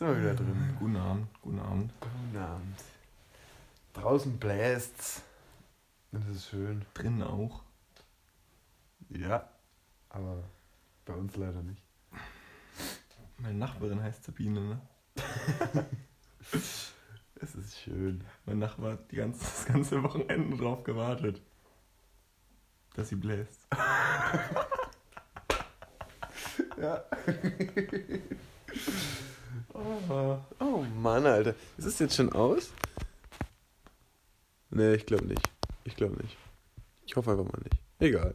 Sind wir wieder drin. Guten Abend, guten Abend. Guten Abend. Draußen bläst's. Das ist schön. Drinnen auch. Ja. Aber bei uns leider nicht. Meine Nachbarin heißt Sabine, ne? Es ist schön. Mein Nachbar hat die ganze, das ganze Wochenende drauf gewartet, dass sie bläst. Ja. oh, oh Mann, Alter. Ist es jetzt schon aus? Nee, ich glaube nicht. Ich glaube nicht. Ich hoffe einfach mal nicht. Egal.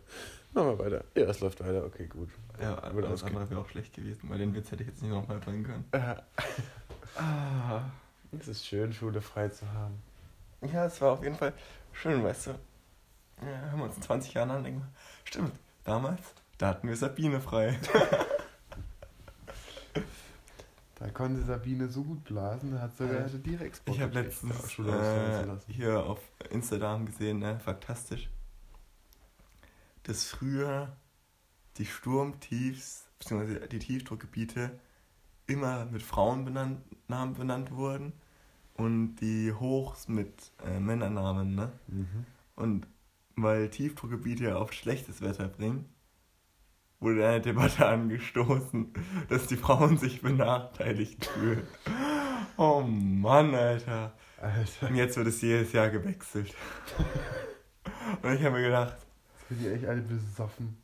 Machen wir weiter. Ja, es läuft weiter. Okay, gut. Ja, aber das andere wäre auch schlecht gewesen, weil den Witz hätte ich jetzt nicht nochmal bringen können. Äh, ah, es ist schön, Schule frei zu haben. Ja, es war auf jeden Fall schön, weißt du. Ja, hören wir uns in 20 Jahren an, denken stimmt, damals, da hatten wir Sabine frei. Da konnte Sabine so gut blasen, da hat sogar hatte direkt Ich habe letztens äh, hier auf Instagram gesehen, ne, faktastisch, dass früher die Sturmtiefs, beziehungsweise die Tiefdruckgebiete immer mit Frauennamen benannt wurden und die Hochs mit äh, Männernamen, ne? Mhm. Und weil Tiefdruckgebiete ja oft schlechtes Wetter bringen, wurde eine Debatte angestoßen, dass die Frauen sich benachteiligt fühlen. Oh Mann, Alter. Alter, Und jetzt wird es jedes Jahr gewechselt. Und ich habe mir gedacht, jetzt sind die echt alle besoffen.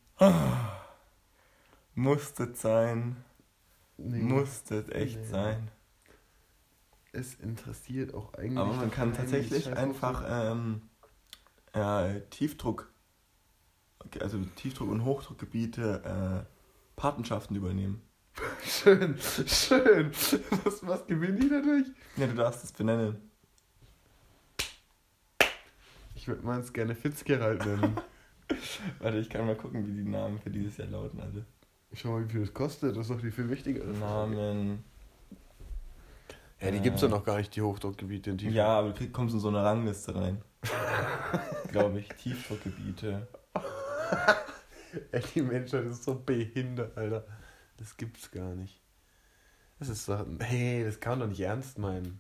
muss das sein? Nee, Muss das echt Nee. sein? Es interessiert auch eigentlich. Aber man kann tatsächlich einfach ähm, ja, Tiefdruck, also Tiefdruck- und Hochdruckgebiete äh, Patenschaften übernehmen. Schön, schön. Was, was gewinne ich dadurch? Ja, du darfst es benennen. Ich würde meins gerne Fitzgerald nennen. Warte, ich kann mal gucken, wie die Namen für dieses Jahr lauten. Also Schau mal, wie viel das kostet. Das ist doch die viel wichtigere Frage. Namen. Ja, die gibt's ja noch gar nicht, die Hochdruckgebiete in Tiefdruck. Ja, aber du kommst in so eine Rangliste rein. Glaube ich. Tiefdruckgebiete. Ey, die Menschheit ist so behindert, Alter. Das gibt's gar nicht. Das ist doch. Hey, das kann man doch nicht ernst meinen.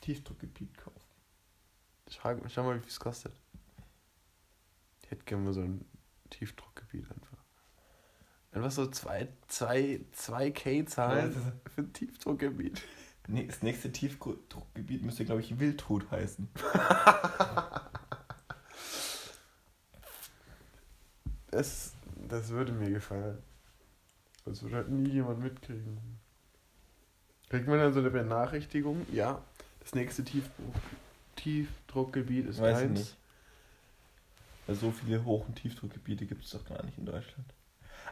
Tiefdruckgebiet kaufen. Schau, schau mal, wie viel es kostet. Ich hätte gerne mal so ein Tiefdruckgebiet einfach. Einfach so 2 zwei, zwei, K zahlen Ja, für ein Tiefdruckgebiet. Nee, das nächste Tiefdruckgebiet müsste, glaube ich, Wildtod heißen. Das, das würde mir gefallen. Das würde halt nie jemand mitkriegen. Kriegt man dann so eine Benachrichtigung? Ja, das nächste Tiefdruck, Tiefdruckgebiet ist Weiß ich eins. nicht. Weil so viele Hoch- und Tiefdruckgebiete gibt es doch gar nicht in Deutschland.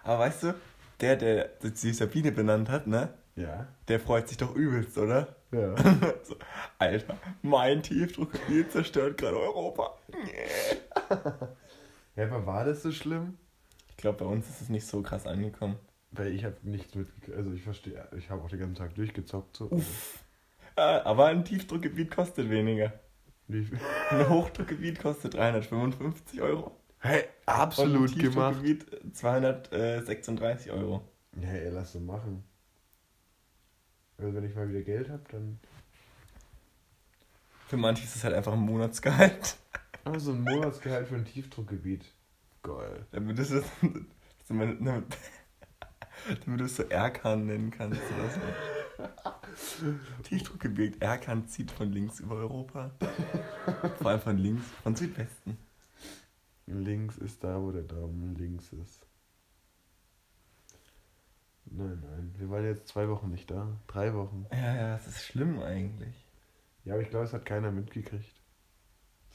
Aber weißt du, der, der die Sabine benannt hat, ne? Ja. Der freut sich doch übelst, oder? Ja. so, Alter, mein Tiefdruckgebiet zerstört gerade Europa. ja, aber war das so schlimm? Ich glaube, bei uns ist es nicht so krass angekommen. Weil ich habe nichts mitgekriegt. Also ich verstehe, ich habe auch den ganzen Tag durchgezockt. So. Uff. Äh, aber ein Tiefdruckgebiet kostet weniger. Wie viel? Ein Hochdruckgebiet kostet 355 Euro. Hey, Und absolut ein gemacht. Tiefdruckgebiet 236 Euro. Ja, ey, lass so machen. Also wenn ich mal wieder Geld habe, dann. Für manche ist es halt einfach ein Monatsgehalt. Aber so ein Monatsgehalt für ein Tiefdruckgebiet. Geil. Damit du es damit, damit, du so Erkan nennen kannst oder so. Tiefdruckgebiet. Erkan zieht von links über Europa. Vor allem von links, von Südwesten. Links ist da, wo der Daumen links ist. Nein, nein. Wir waren jetzt zwei Wochen nicht da. Drei Wochen. Ja, ja, das ist schlimm eigentlich. Ja, aber ich glaube, es hat keiner mitgekriegt.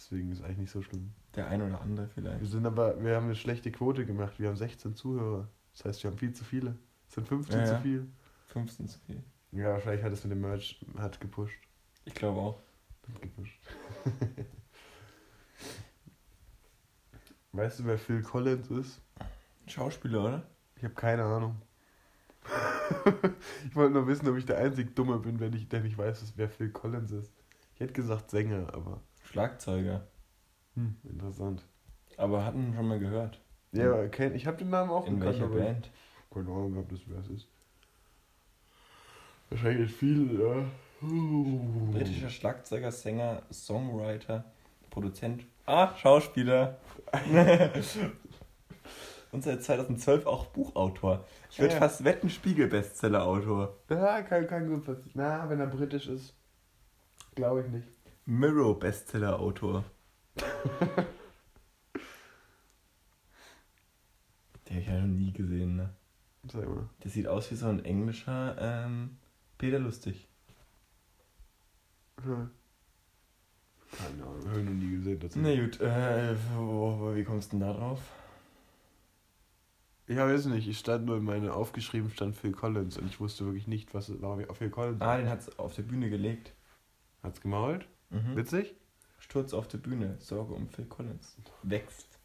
Deswegen ist es eigentlich nicht so schlimm. Der ein oder andere Wir vielleicht. sind aber, wir haben eine schlechte Quote gemacht. Wir haben 16 Zuhörer. Das heißt, wir haben viel zu viele. Es sind 15 Ja, zu ja. viel. 15 zu viel. Ja, wahrscheinlich hat es mit dem Merch hat gepusht. Ich glaube auch. Hat gepusht. weißt du, wer Phil Collins ist? Schauspieler, oder? Ich habe keine Ahnung. ich wollte nur wissen, ob ich der einzig Dumme bin, wenn ich, der nicht weiß, wer Phil Collins ist. Ich hätte gesagt Sänger, aber Schlagzeuger. hm, interessant. Aber hatten schon mal gehört. Ja, aber kenn, ich habe den Namen auch In gekannt, welcher aber Band? Keine Ahnung gehabt, dass wer es ist. Wahrscheinlich viel, ja. Britischer Schlagzeuger, Sänger, Songwriter, Produzent. Ah, Schauspieler. Und seit 2012 auch Buchautor. Ich würde Ja. fast wetten, Spiegel-Bestseller-Autor. Ja, kann, kann gut passieren. Na, wenn er britisch ist, glaube ich nicht. Mirror-Bestseller-Autor. Den habe ich ja noch nie gesehen, ne? Sag mal. Der sieht aus wie so ein englischer ähm, Peter Lustig. Ja. Keine Ahnung, habe ich noch nie gesehen. dazu. Na gut, äh, wo, wie kommst du denn da drauf? Ich weiß nicht, ich stand nur in meine aufgeschrieben stand Phil Collins und ich wusste wirklich nicht, was war. Auf Phil Collins. Ah, den hat's auf der Bühne gelegt. Hat's gemault? Mhm. Witzig? Sturz auf der Bühne, Sorge um Phil Collins. Wächst.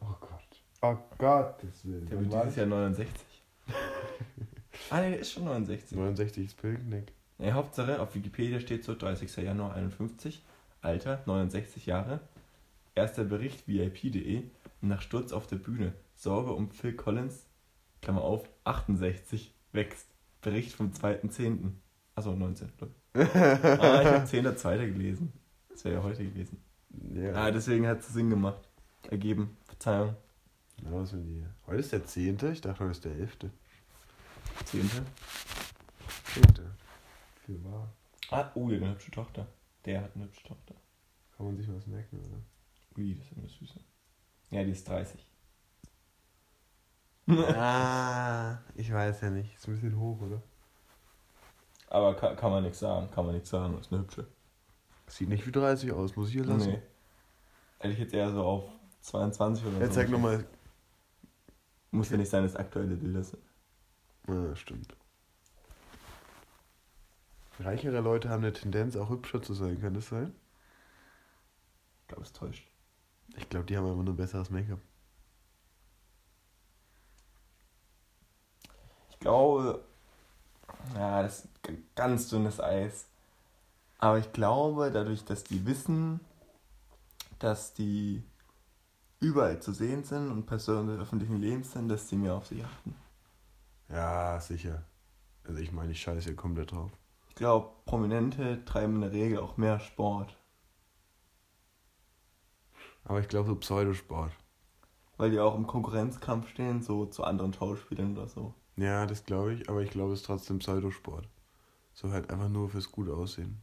Oh Gott. Oh Gottes Willen. Der wird dieses Jahr 69. ah, nee, der ist schon 69. 69 ist Pilgnick. Ja, Hauptsache, auf Wikipedia steht so 30. Januar 51, Alter 69 Jahre. Erster Bericht VIP.de, nach Sturz auf der Bühne, Sorge um Phil Collins, Klammer auf, 68, wächst. Bericht vom 2.10. Achso, 19. ich. ah, ich habe 10.2. gelesen. Das wäre ja heute gewesen. Ja. Ah, deswegen hat es Sinn gemacht. Ergeben. Verzeihung. Na, was mit dir? Heute ist der 10. Ich dachte, heute ist der 11. 10. 10. Für wahr. Ah, oh, der hat eine hübsche Tochter. Der hat eine hübsche Tochter. Kann man sich was merken, oder? Ui, das ist eine Süße. Ja, die ist 30. ah, ich weiß ja nicht. Ist ein bisschen hoch, oder? Aber kann, kann man nichts sagen, kann man nichts sagen, ist eine hübsche. Sieht nicht wie 30 aus, muss ich hier lassen. Nee. Hätte ich jetzt eher so auf 22 oder Jetzt so. zeig nochmal. Muss ja nicht sein, dass aktuelle Bilder sind. Ah, stimmt. Reichere Leute haben eine Tendenz, auch hübscher zu sein, kann das sein? Ich glaube, es täuscht. Ich glaube, die haben einfach nur besseres Make-up. Ich glaube, ja, das ist ganz dünnes Eis. Aber ich glaube, dadurch, dass die wissen, dass die überall zu sehen sind und Personen des öffentlichen Lebens sind, dass die mehr auf sich achten. Ja, sicher. Also ich meine, ich scheiße hier komplett drauf. Ich glaube, Prominente treiben in der Regel auch mehr Sport, Aber ich glaube so Pseudosport. weil die auch im Konkurrenzkampf stehen, so zu anderen Schauspielern oder so. Ja, das glaube ich, aber ich glaube es ist trotzdem Pseudosport. So halt einfach nur fürs gut aussehen.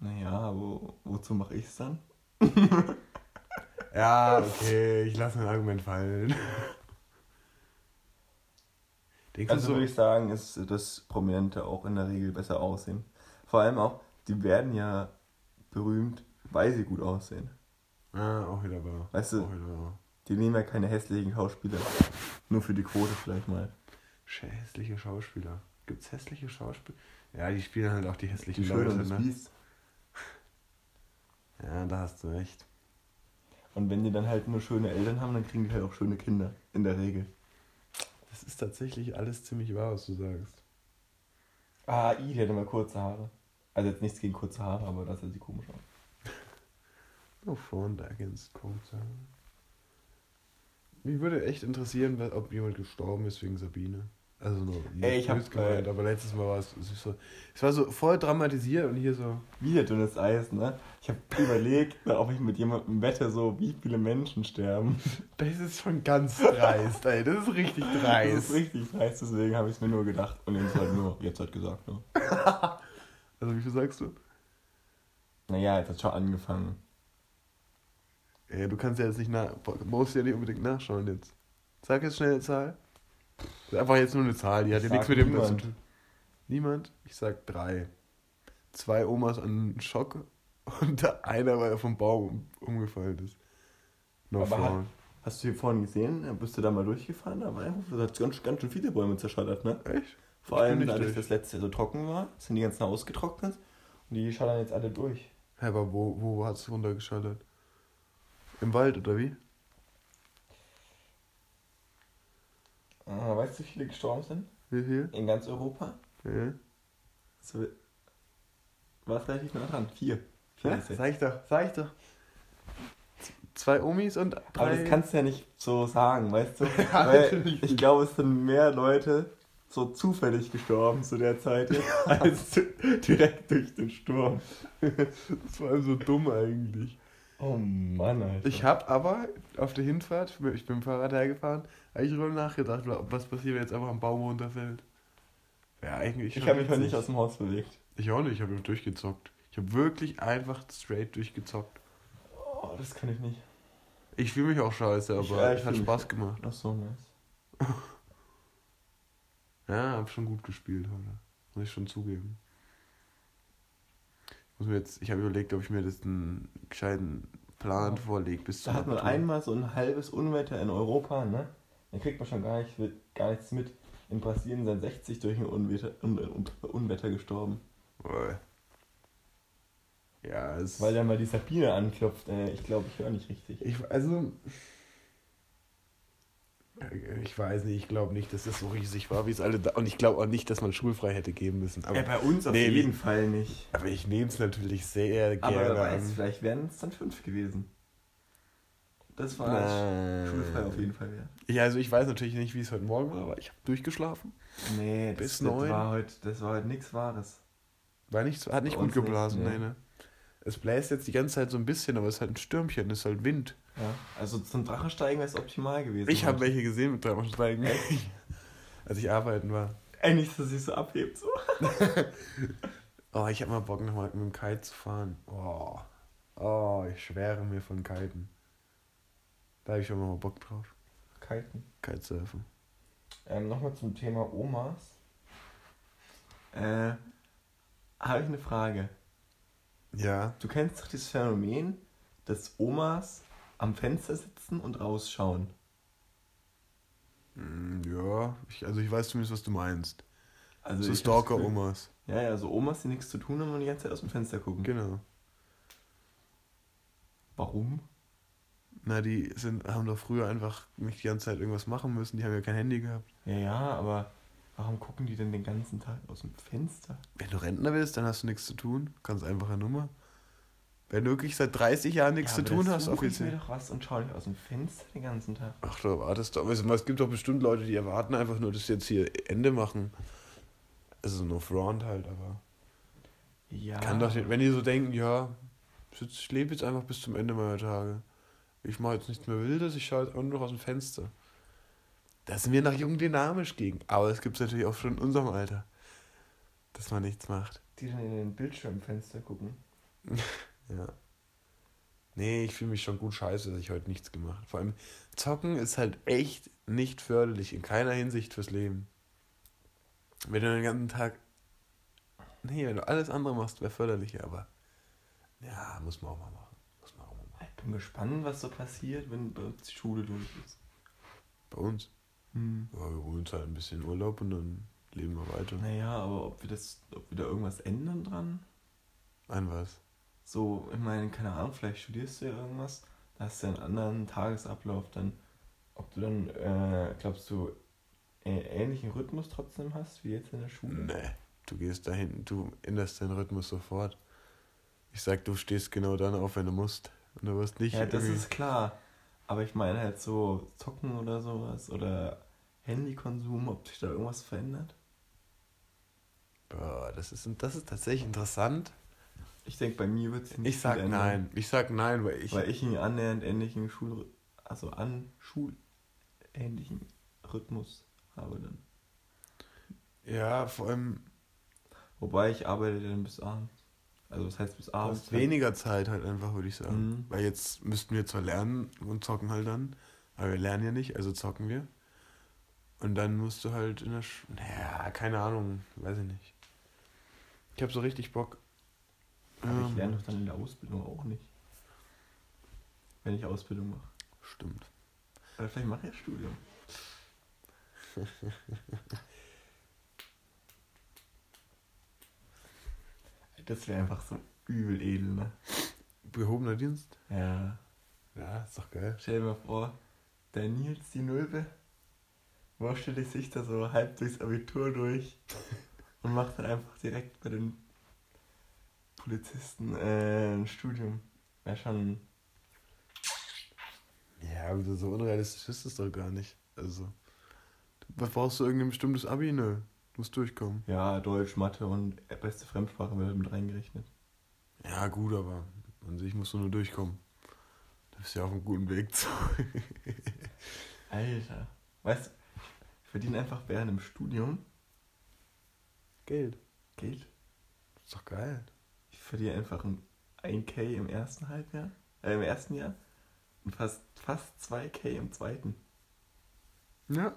Naja, wo, wozu mache ich es dann? Ja, okay, ich lasse mein Argument fallen. Denkst Also du würde ich sagen, ist, dass Prominente auch in der Regel besser aussehen. Vor allem auch, die werden ja berühmt, weil sie gut aussehen. Ah, auch wieder wahr. Weißt du- Auch wieder wahr. Die nehmen ja keine hässlichen Schauspieler. Nur für die Quote vielleicht mal. Hässliche Schauspieler. Gibt's hässliche Schauspieler? Ja, die spielen halt auch die hässlichen Die Leute, ne? Biest. Ja, da hast du recht. Und wenn die dann halt nur schöne Eltern haben, dann kriegen die halt auch schöne Kinder. In der Regel. Das ist tatsächlich alles ziemlich wahr, was du sagst. Ah, I, die hat immer kurze Haare. Also jetzt nichts gegen kurze Haare, aber das sieht komisch aus. No phone against Quote. Mich würde echt interessieren, ob jemand gestorben ist wegen Sabine. Also nur Ey, ich hab, gemeint, äh, aber letztes Mal war es, so, es war so voll dramatisiert und hier so. Wieder dünnes Eis, ne? Ich habe überlegt, ob ich mit jemandem wette, so wie viele Menschen sterben. Das ist schon ganz dreist, ey. Das ist richtig Das dreist. ist richtig dreist, deswegen habe ich es mir nur gedacht. Und jetzt halt nur, jetzt halt gesagt, ne? Also wie viel sagst du? Naja, jetzt hat schon angefangen. Ja, du kannst ja jetzt nicht nach, musst ja nicht unbedingt nachschauen jetzt. Sag jetzt schnell eine Zahl. Das ist einfach jetzt nur eine Zahl, die hat ja nichts mit dem zu niemand. tun. Niemand? Ich sag drei. Zwei Omas an Schock und einer, weil er vom Baum umgefallen ist. No Aber Frauen. Hast du hier vorhin gesehen? Bist du da mal durchgefahren? Da war einfach, das hat ganz, ganz schön viele Bäume zerschallert, ne? Echt? Vor Ich allem, dadurch, durch. dass das letzte so trocken war, sind die ganzen ausgetrocknet und die schallern jetzt alle durch. Hä, aber wo, wo hat es runtergeschallert? Im Wald oder wie? Ah, weißt du, wie viele gestorben sind? Wie viel? In ganz Europa? Ja. So, war relativ nah dran. Vier. Vier Ja, sag ich doch, sag ich doch. Zwei Omis und drei. Aber das kannst du ja nicht so sagen, weißt du? Ja, Weil ich glaube, es sind mehr Leute so zufällig gestorben zu der Zeit, als direkt durch den Sturm. Das war so dumm eigentlich. Oh Mann, Alter. Ich habe aber auf der Hinfahrt, ich bin mit dem Fahrrad hergefahren, habe ich darüber nachgedacht, was passiert, wenn jetzt einfach ein Baum runterfällt. Ja, eigentlich. ich habe mich witzig. nicht aus dem Haus bewegt. Ich auch nicht, ich habe durchgezockt. Ich habe wirklich einfach straight durchgezockt. Oh, das kann ich nicht. Ich fühle mich auch scheiße, aber ich es hat mich- Spaß gemacht. Ach so, nice. Ja, habe schon gut gespielt heute. Muss ich schon zugeben. Ich, muss mir jetzt, ich habe überlegt, ob ich mir das einen gescheiten Plan vorlege bis Da hat man Abitur. einmal so ein halbes Unwetter in Europa, ne? Dann kriegt man schon gar, nicht, gar nichts mit. In Brasilien sind 60 durch ein Unwetter, Un, Un, Unwetter gestorben. Oi. Ja, es Weil dann mal die Sabine anklopft. Äh, ich glaube, ich höre nicht richtig. Ich, also. Ich weiß nicht, ich glaube nicht, dass das so riesig war, wie es alle da. Und ich glaube auch nicht, dass man schulfrei hätte geben müssen. Aber, ja, bei uns auf Nee, jeden Fall nicht. aber ich nehme es natürlich sehr Aber gerne weiß, an. vielleicht wären es dann fünf gewesen. Das war Nein. schulfrei auf jeden Fall wert. Ja, also ich weiß natürlich nicht, wie es heute Morgen war, aber ich habe durchgeschlafen. Nee, Bis das, neun? das war heute, das war heute nichts Wahres. War nicht, hat nicht gut uns nicht, geblasen, nee. nee, ne. Es bläst jetzt die ganze Zeit so ein bisschen, aber es ist halt ein Stürmchen, es ist halt Wind. Ja, also zum Drachensteigen wäre es optimal gewesen. Ich habe welche gesehen mit dreimal steigen, als ich arbeiten war. Nicht, dass sich so abhebt. So. Oh, ich habe mal Bock, nochmal mit dem Kite zu fahren. Oh. oh, ich schwere mir von Kiten. Da habe ich schon mal Bock drauf. Kalten. Kitesurfen. Ähm, Nochmal zum Thema Omas. Äh, habe ich eine Frage. Ja. Du kennst doch dieses Phänomen, dass Omas am Fenster sitzen und rausschauen. Mm, Ja, ich, also ich weiß zumindest, was du meinst. Also so Stalker-Omas. Ja, ja, so Omas, die nichts zu tun haben und die ganze Zeit aus dem Fenster gucken. Genau. Warum? Na, die sind, haben doch früher einfach nicht die ganze Zeit irgendwas machen müssen. Die haben ja kein Handy gehabt. Ja, ja, aber warum gucken die denn den ganzen Tag aus dem Fenster? Wenn du Rentner bist, dann hast du nichts zu tun. Ganz einfache Nummer. Wenn du wirklich seit 30 Jahren nichts ja, zu tun hast, suche ich offiziell. mir doch was und schau nicht aus dem Fenster den ganzen Tag. Ach, du erwartest doch. Es gibt doch bestimmt Leute, die erwarten einfach nur, dass sie jetzt hier Ende machen. Also no front halt, aber. Ja. Kann doch nicht, wenn die so denken, ja, ich lebe jetzt einfach bis zum Ende meiner Tage. Ich mache jetzt nichts mehr Wildes, ich schaue jetzt auch nur noch aus dem Fenster. Da sind wir noch jung dynamisch gegen. Aber es gibt es natürlich auch schon in unserem Alter, dass man nichts macht. Die dann in den Bildschirmfenster gucken. Ja. Nee, ich fühle mich schon gut scheiße, dass ich heute nichts gemacht habe. Vor allem, Zocken ist halt echt nicht förderlich, in keiner Hinsicht fürs Leben. Wenn du den ganzen Tag. Nee, wenn du alles andere machst, wäre förderlicher, aber. Ja, muss man auch mal machen. Muss man auch mal machen. Ich bin gespannt, was so passiert, wenn bei uns die Schule durch ist. Bei uns. Hm. Ja, wir holen uns halt ein bisschen Urlaub und dann leben wir weiter. Naja, aber ob wir das, ob wir da irgendwas ändern dran? Ein was? So, ich meine, keine Ahnung, vielleicht studierst du ja irgendwas, da hast du einen anderen Tagesablauf, dann, ob du dann, äh, glaubst du, äh, ähnlichen Rhythmus trotzdem hast, wie jetzt in der Schule? Nee, du gehst dahin, du änderst deinen Rhythmus sofort. Ich sag, du stehst genau dann auf, wenn du musst. Und du wirst nicht. Ja, das ist klar. Aber ich meine halt so Zocken oder sowas oder Handykonsum, ob sich da irgendwas verändert. Boah, das ist, das ist tatsächlich interessant. Ich denke, bei mir wird es nicht Ich sag ändern, nein. Ich sag nein, weil ich. Weil ich einen annähernd ähnlichen Schul... Also an schulähnlichen Rhythmus habe dann. ja, vor allem Wobei ich arbeite dann bis abends. Also das heißt bis du abends. hast weniger Zeit halt einfach, würde ich sagen. Mhm. Weil jetzt müssten wir zwar lernen und zocken halt dann, aber wir lernen ja nicht, also zocken wir. Und dann musst du halt in der Sch Naja, keine Ahnung, weiß ich nicht. Ich hab so richtig Bock. Aber ich Ähm, lerne doch dann in der Ausbildung auch nicht. Wenn ich Ausbildung mache. Stimmt. Oder vielleicht mache ich ja Studium. das wäre einfach so übel edel, ne? Gehobener Dienst? Ja. Ja, ist doch geil. Stell dir mal vor, der Nils, die Nulpe, wurschtelt sich da so halb durchs Abitur durch und macht dann einfach direkt bei den Polizisten äh, ein Studium. Wäre schon. Ja, aber so unrealistisch ist es doch gar nicht. Also, Was brauchst du irgendein bestimmtes Abi? Nö. Du musst durchkommen. Ja, Deutsch, Mathe und beste Fremdsprache wird mit reingerechnet. Ja, gut, aber an sich musst du nur durchkommen. Du bist ja auf einem guten Weg zu. Alter. Weißt du, ich verdiene einfach während dem Studium Geld. Geld. Das ist doch geil. Ich verdiene einfach ein 1K im ersten Halbjahr, äh, im ersten Jahr und fast, fast 2K im zweiten. Ja.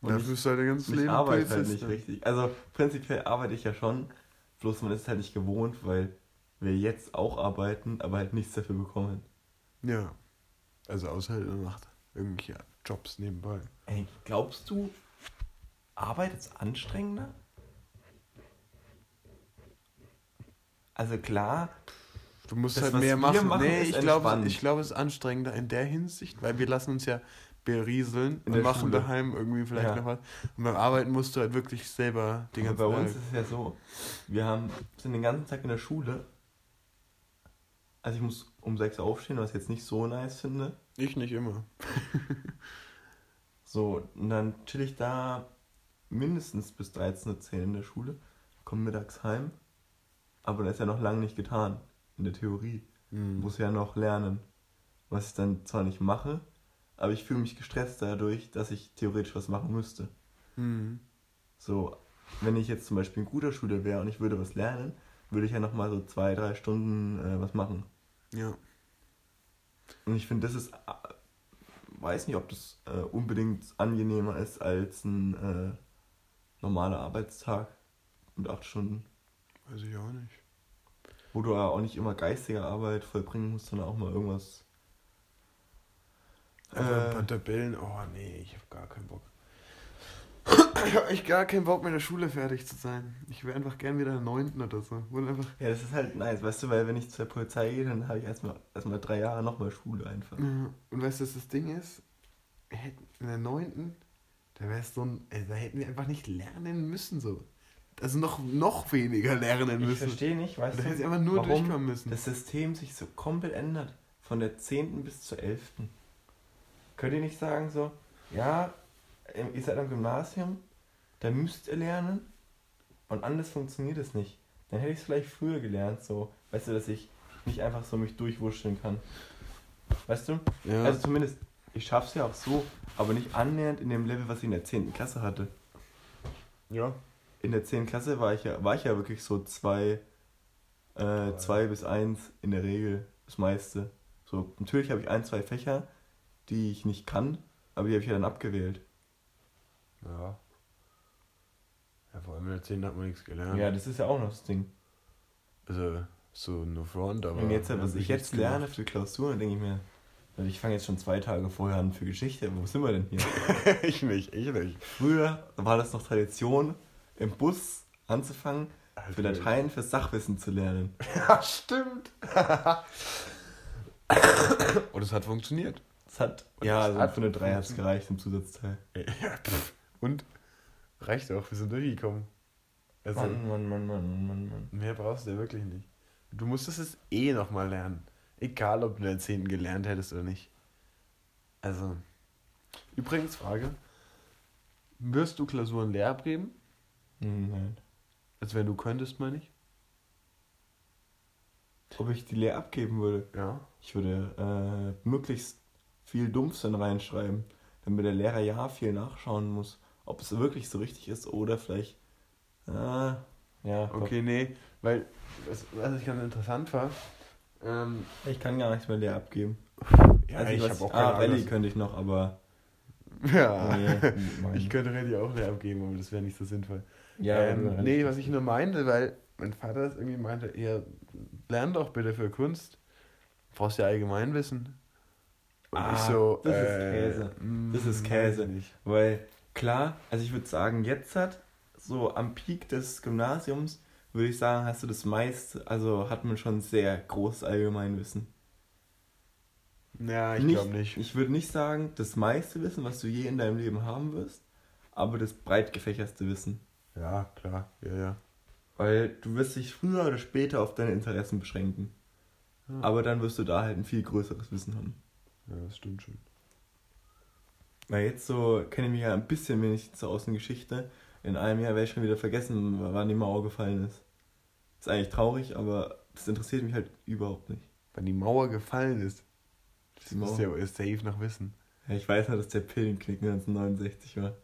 Und Dafür ist halt dein ganzes Und ich Leben arbeite halt nicht richtig. Also prinzipiell arbeite ich ja schon, bloß man ist halt nicht gewohnt, weil wir jetzt auch arbeiten, aber halt nichts dafür bekommen. Ja. Also außer halt in der Nacht. Irgendwelche Jobs nebenbei. Ey, glaubst du, Arbeit ist anstrengender? Also klar, Du musst Das, halt mehr machen, machen. nee, ich glaube, ich glaube, es ist anstrengender in der Hinsicht, weil wir lassen uns ja berieseln In und machen Schule. daheim irgendwie vielleicht Ja. noch was. Und beim Arbeiten musst du halt wirklich selber den ganzen bei uns Tag. ist es ja so, wir haben, sind den ganzen Tag in der Schule. Also ich muss um 6 Uhr aufstehen, was ich jetzt nicht so nice finde. Ich nicht immer. So, und dann chill ich da mindestens bis 13.10 Uhr in der Schule, komme mittags heim, aber das ist ja noch lange nicht getan, in der Theorie. Ich Mhm. muss ja noch lernen, was ich dann zwar nicht mache, aber ich fühle mich gestresst dadurch, dass ich theoretisch was machen müsste. Mhm. So, wenn ich jetzt zum Beispiel ein guter Schüler wäre und ich würde was lernen, würde ich ja nochmal so zwei, drei Stunden äh, was machen. Ja. Und ich finde, das ist, äh, weiß nicht, ob das äh, unbedingt angenehmer ist als ein äh, normaler Arbeitstag mit acht Stunden, Weiß ich auch nicht. wo du auch nicht immer geistige Arbeit vollbringen musst, sondern auch mal irgendwas. Äh. ein paar Tabellen. Oh nee, ich habe gar keinen Bock. ich habe echt gar keinen Bock, mit der Schule fertig zu sein. Ich wäre einfach gern wieder in der 9. oder so. Wo einfach, Ja, das ist halt nice, weißt du, weil wenn ich zur Polizei gehe, dann habe ich erstmal erstmal drei Jahre nochmal Schule einfach. Und weißt du, was das Ding ist? In der 9. Da wäre so ein. Da hätten wir einfach nicht lernen müssen so. Also noch, noch weniger lernen Ich müssen. verstehe nicht, weißt du, hätten sie einfach nur warum durchkommen müssen. das System sich so komplett ändert. Von der 10. bis zur 11. Könnt ihr nicht sagen so, ja, ähm, ihr seid am Gymnasium, da müsst ihr lernen und anders funktioniert es nicht. Dann hätte ich es vielleicht früher gelernt, so, weißt du, dass ich nicht einfach so mich durchwurschteln kann. Weißt du? ja. Also zumindest, ich schaff's ja auch so, aber nicht annähernd in dem Level, was ich in der 10. Klasse hatte. ja. In der 10. Klasse war ich ja, war ich ja wirklich so 2 äh, zwei bis 1 in der Regel, das meiste. So, natürlich habe ich ein, zwei Fächer, die ich nicht kann, aber die habe ich ja dann abgewählt. Ja. Ja, vor allem in der 10. hat man nichts gelernt. Ja, das ist ja auch noch das Ding. Also, so no front, aber. Und jetzt, was ich jetzt lerne gemacht. für Klausuren, denke ich mir, weil ich fange jetzt schon zwei Tage vorher an für Geschichte, wo sind wir denn hier? ich nicht, ich nicht. Früher war das noch Tradition, im Bus anzufangen, für Latein fürs Sachwissen zu lernen. Ja, stimmt. Und es hat funktioniert. Das hat, Und ja, also hat für eine 3 hat es gereicht im Zusatzteil. Ja, pff. Und? Reicht auch, wir sind durchgekommen. Also, Mann, Mann, Mann, Mann, Mann, Mann. mehr brauchst du ja wirklich nicht. Du musstest es eh nochmal lernen. Egal, ob du in der 10. gelernt hättest oder nicht. Also. Übrigens, Frage. Wirst du Klausuren leer abgeben? Hm, Nein. Als wenn du könntest, meine ich? Ob ich die leer abgeben würde? Ja. Ich würde äh, möglichst viel Dumpfsinn reinschreiben, damit der Lehrer ja viel nachschauen muss, ob es wirklich so richtig ist oder vielleicht. Ah, ja, doch. Okay, nee, weil, was, was ich ganz interessant war, ähm, Ich kann gar nichts mehr leer abgeben. ja, Also ich was- habe auch Ah, keine Rallye Ahnung. könnte ich noch, aber. Ja, Nee, ich könnte Rallye auch leer abgeben, aber das wäre nicht so sinnvoll. Ja, ähm, nee, was ich nur meinte, weil mein Vater das irgendwie meinte, ja, lern doch bitte für Kunst. Du brauchst ja Allgemeinwissen. Und Ah, ich so, das ist äh, Käse. mm, Das ist weiß Käse. ich Nicht. Weil, klar, also ich würde sagen, jetzt hat, so am Peak des Gymnasiums, würde ich sagen, hast du das meiste, also hat man schon sehr großes Allgemeinwissen. Ja, ich glaube nicht. Ich würde nicht sagen, das meiste Wissen, was du je in deinem Leben haben wirst, aber das breit gefächerste Wissen. Ja, klar, ja, ja. Weil du wirst dich früher oder später auf deine Interessen beschränken. Ja. Aber dann wirst du da halt ein viel größeres Wissen haben. Ja, das stimmt schon. Weil jetzt so kenne ich mich ja ein bisschen wenig zur Außengeschichte. In einem Jahr werde ich schon wieder vergessen, wann die Mauer gefallen ist. Ist eigentlich traurig, aber das interessiert mich halt überhaupt nicht. Wann die Mauer gefallen ist. Das muss ja safe noch wissen. Ja, ich weiß nur, dass der Pillenknick 1969 war.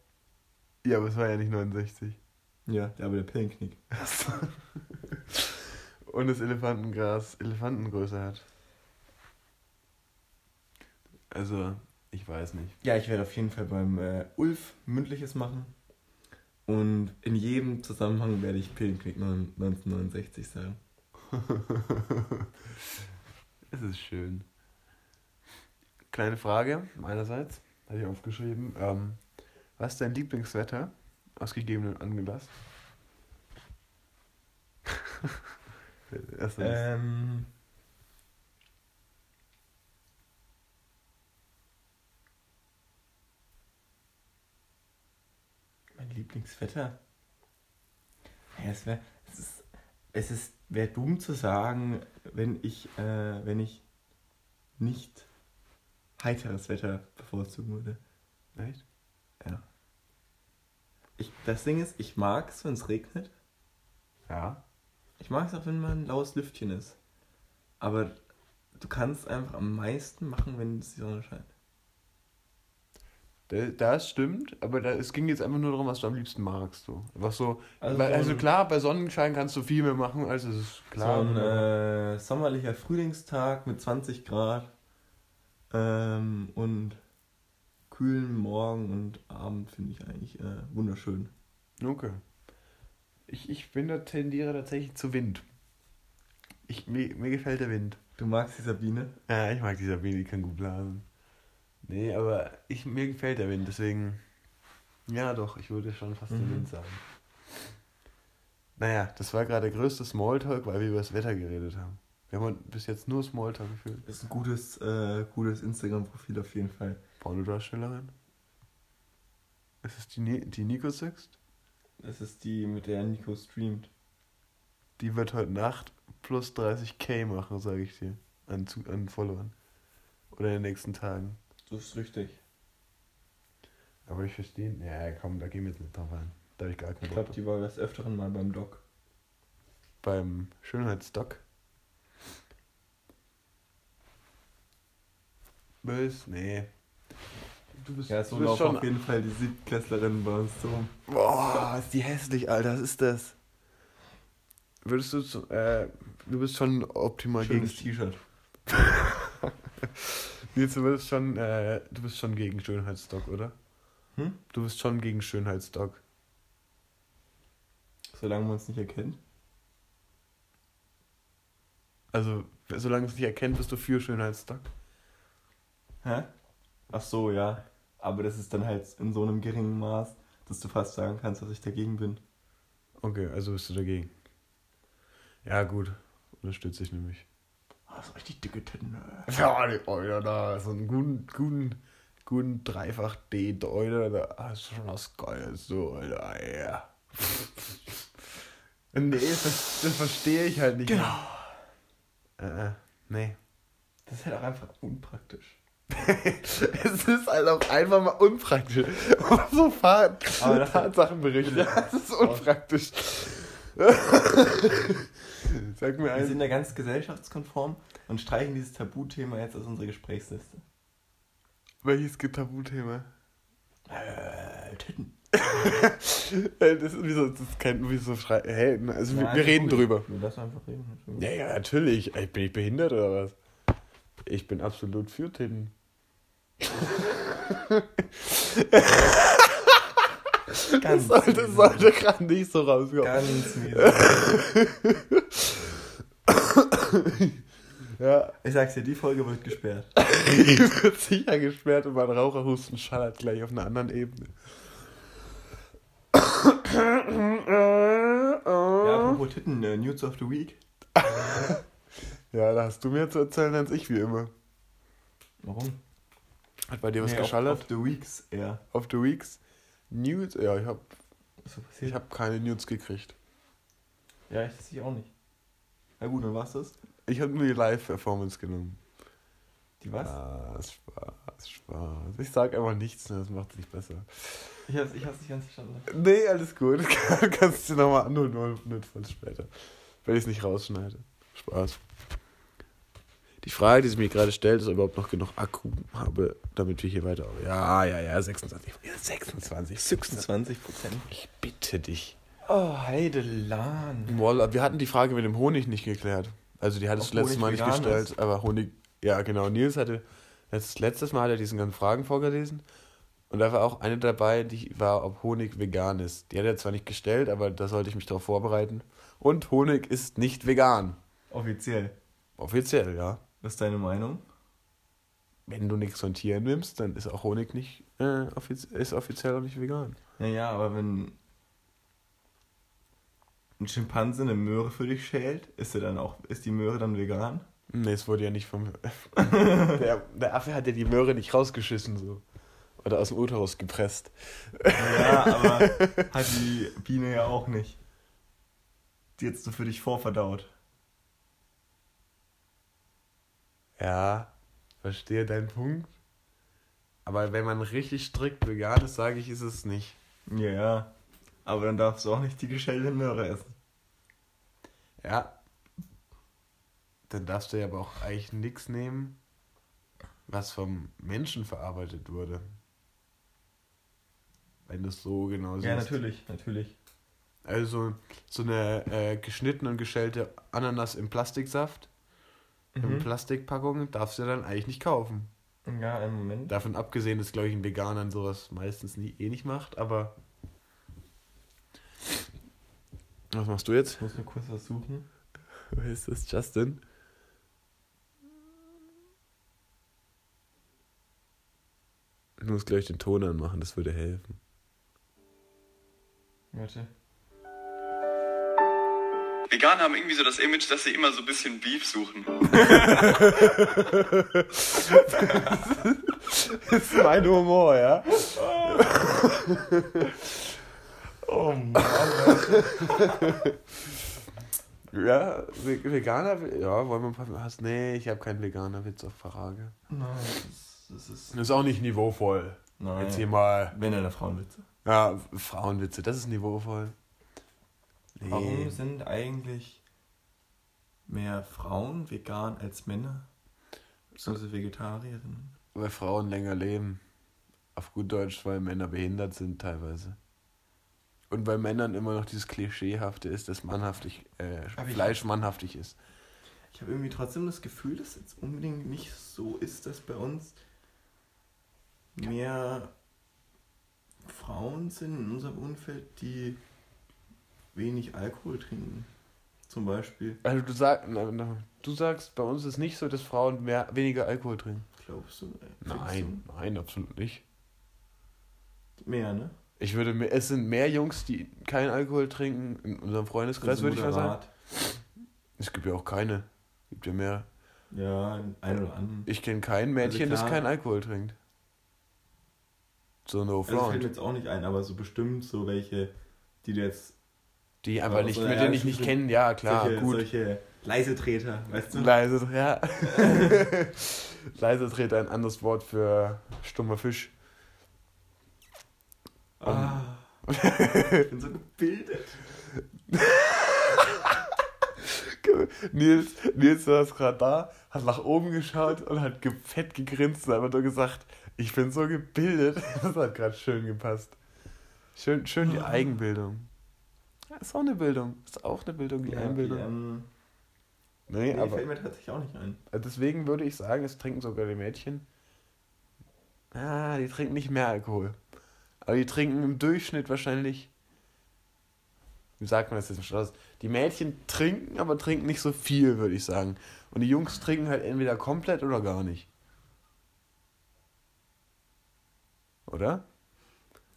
Ja, aber es war ja nicht 69. Ja, der- aber der Pillenknick. Und das Elefantengras Elefantengröße hat. Also, ich weiß nicht. Ja, ich werde auf jeden Fall beim äh, Ulf mündliches machen. Und in jedem Zusammenhang werde ich Pillenknick 1969 sagen. es ist schön. Kleine Frage meinerseits, hatte ich aufgeschrieben. Ähm, was ist dein Lieblingswetter aus gegebenem Anlass? Ähm. Mein Lieblingswetter? Ja, es wäre. Es ist. Es ist. Wäre dumm zu sagen, wenn ich, äh, wenn ich nicht heiteres Wetter bevorzugen würde. Echt? Ja. Ich, das Ding ist, ich mag es, wenn es regnet. Ja. Ich mag es auch, wenn mal ein laues Lüftchen ist. Aber du kannst einfach am meisten machen, wenn die Sonne scheint. Da- Das stimmt, aber da, es ging jetzt einfach nur darum, was du am liebsten magst. So. Was so, Also weil, so also klar, bei Sonnenschein kannst du viel mehr machen, als es ist klar. so ein äh, sommerlicher Frühlingstag mit 20 Grad ähm, und kühlen Morgen und Abend finde ich eigentlich äh, wunderschön. Okay. Ich, ich bin da tendiere tatsächlich zu Wind. Ich, mir, mir gefällt der Wind. Du magst die Sabine? Ja, ich mag dieser Wind, die kann gut blasen. Nee, aber ich, mir gefällt der Wind, deswegen. Ja, doch, ich würde schon fast den Mhm. Wind sagen. Naja, das war gerade der größte Smalltalk, weil wir über das Wetter geredet haben. Wir haben bis jetzt nur Smalltalk geführt. Ist ein gutes, äh, gutes Instagram-Profil auf jeden Fall. Pornodarstellerin? Ist es die, Ni- die Nico Sixt? Das ist die, mit der Nico streamt. Die wird heute Nacht plus 30k machen, sage ich dir. An, an Followern. Oder in den nächsten Tagen. Das ist richtig. Aber ich verstehe. Ja, komm, da gehen wir jetzt nicht drauf ein. Da habe ich gar Ich keinen glaube, Bock. die war des Öfteren mal beim Doc. Beim Schönheitsdoc. Bös? Nee. Du bist, Ja, so du bist schon. auf jeden Fall die Siebtklässlerinnen bei uns so. Boah, ist die hässlich, Alter. Was ist das? Würdest du. zu- Äh, du bist schon optimal Schönes gegen. T-Shirt. Nils, du bist schon. Äh, du bist schon gegen Schönheitsdoc, oder? Hm? Du bist schon gegen Schönheitsdoc. Solange man uns nicht erkennt. Also, solange es nicht erkennt, bist du für Schönheitsdoc. Hä? Ach so, ja. Aber das ist dann halt in so einem geringen Maß, dass du fast sagen kannst, dass ich dagegen bin. Okay, also bist du dagegen. Ja, gut. Unterstütze ich nämlich. Ah, so richtig dicke Titten. Ja, die Euler da. So einen guten, guten, guten dreifach d Euler da. Ah, ist schon was Geiles, so, Alter. Ja. nee, das, das verstehe ich halt nicht. Genau. Äh, äh, nee. Das ist halt auch einfach unpraktisch. es ist halt auch einfach mal unpraktisch. so Fahr Aber das- Tatsachenberichte. Das ist unpraktisch. Sag mir Wir ein. sind ja ganz gesellschaftskonform und streichen dieses Tabuthema jetzt aus unserer Gesprächsliste. Welches Tabuthema? Äh, Titten. Äh, Das ist wie so, das kennt wie so Schrei. Hey, also wir, Nein, wir reden gut. drüber. Wir lassen einfach reden. Ja, ja, natürlich. Ey, bin ich behindert oder was? Ich bin absolut für Titten. Das Ganz sollte, miese. sollte gerade nicht so rauskommen. Ganz mies. Ja, Ich sag's dir, die Folge wird gesperrt. die wird sicher gesperrt und mein Raucherhusten schallert gleich auf einer anderen Ebene. Ja, apropos Titten, äh, Nudes of the Week. Ja, da hast du mir zu erzählen als ich, wie immer. Warum? Hat bei dir was Nee, geschallert? Of, of the Weeks eher. Auf the Weeks? News? Ja, ich hab, Was ist passiert? ich hab keine News gekriegt. Ja, ich, ich auch nicht. Na gut, dann war's das. Ich habe nur die Live-Performance genommen. Die was? Spaß, Spaß, Spaß. Ich sag einfach nichts, ne, das macht es nicht besser. Ich hab's, ich hab's nicht ganz verstanden. Nee, alles gut. Kannst du nochmal anholen, nur notfalls später. Wenn ich es nicht rausschneide. Spaß. Die Frage, die sich mir gerade stellt, ist, ob ich überhaupt noch genug Akku habe, damit wir hier weiter. Ja, ja, ja, 26. Ja, 26. 26 Prozent. Ich bitte dich. Oh, Heidelan. Wir hatten die Frage mit dem Honig nicht geklärt. Also die hattest du letztes Mal nicht gestellt, ist? aber Honig. Ja, genau. Nils hatte letztes, letztes Mal hat er diesen ganzen Fragen vorgelesen. Und da war auch eine dabei, die war, ob Honig vegan ist. Die hat er zwar nicht gestellt, aber da sollte ich mich darauf vorbereiten. Und Honig ist nicht vegan. Offiziell. Offiziell, ja. Was ist deine Meinung? Wenn du nichts von Tieren nimmst, dann ist auch Honig nicht äh, offiz ist offiziell auch nicht vegan. Ja, ja, aber wenn ein Schimpanse eine Möhre für dich schält, ist, er dann auch, ist die Möhre dann vegan? Nee, es wurde ja nicht vom. der, der Affe hat ja die Möhre nicht rausgeschissen so. Oder aus dem Uterus gepresst. Ja, aber hat die Biene ja auch nicht. Die jetzt so für dich vorverdaut. Ja, verstehe deinen Punkt. Aber wenn man richtig strikt vegan ist, sage ich, ist es nicht. Ja, ja. Aber dann darfst du auch nicht die geschälte Möhre essen. Ja. Dann darfst du ja aber auch eigentlich nichts nehmen, was vom Menschen verarbeitet wurde. Wenn du es so genau siehst. Ja, natürlich, natürlich. Also so eine äh, geschnittene und geschälte Ananas im Plastiksaft, Mhm. Plastikpackung, darfst du dann eigentlich nicht kaufen. Ja, einen Moment. Davon abgesehen, dass, glaube ich, ein Veganer sowas meistens nie, eh nicht macht, aber. Was machst du jetzt? Ich muss nur kurz was suchen. Wer ist das, Justin? Ich muss gleich den Ton anmachen, das würde helfen. Warte. Veganer haben irgendwie so das Image, dass sie immer so ein bisschen Beef suchen. Das ist mein Humor, ja? Oh Mann. Ja, Ve- Veganer, ja, wollen wir ein paar. Hast, nee, ich habe keinen Veganer-Witz auf Frage. Nein, das, ist. Das ist auch nicht niveauvoll. Nein. Jetzt hier mal. Wenn der Frauenwitze. Ja, Frauenwitze, das ist niveauvoll. Nee. Warum sind eigentlich mehr Frauen vegan als Männer? Beziehungsweise Vegetarierinnen? Weil Frauen länger leben. Auf gut Deutsch, weil Männer behindert sind teilweise. Und bei Männern immer noch dieses Klischeehafte ist, dass mannhaftig, äh, Fleisch mannhaftig ist. Ich habe irgendwie trotzdem das Gefühl, dass jetzt unbedingt nicht so ist, dass bei uns mehr Frauen sind in unserem Umfeld, die wenig Alkohol trinken. Zum Beispiel. Also du, sag, na, na, du sagst, bei uns ist nicht so, dass Frauen mehr, weniger Alkohol trinken. Glaubst du? Äh, Nein, nein, absolut nicht. du? Mehr, ne? Ich würde mir, es sind mehr Jungs, die keinen Alkohol trinken in unserem Freundeskreis, Also würde ich mal sagen. Es gibt ja auch keine. Gibt ja mehr. Ja, ein oder anderen. Ich kenne kein Mädchen, das klar. keinen Alkohol trinkt. So no Also fällt mir front. jetzt auch nicht ein, aber so bestimmt so welche, die du jetzt Die aber Aber nicht, mit ja, denen ich nicht kenne, ja klar, solche, gut. solche leise Treter, weißt du? Leise, ja. Leise Treter, ein anderes Wort für stummer Fisch. Ah, ich bin so gebildet. Nils, Nils saß gerade da, hat nach oben geschaut und hat fett gegrinst und einfach nur gesagt, ich bin so gebildet. Das hat gerade schön gepasst. Schön, schön die Eigenbildung. Ist auch eine Bildung. Ist auch eine Bildung, die Ja, Einbildung. die, ähm, nee, nee, aber fällt mir tatsächlich auch nicht ein. deswegen würde ich sagen, es trinken sogar die Mädchen. Ah, die trinken nicht mehr Alkohol. Aber die trinken im Durchschnitt wahrscheinlich. Wie sagt man das jetzt im Schloss? Die Mädchen trinken, aber trinken nicht so viel, würde ich sagen. Und die Jungs trinken halt entweder komplett oder gar nicht. Oder?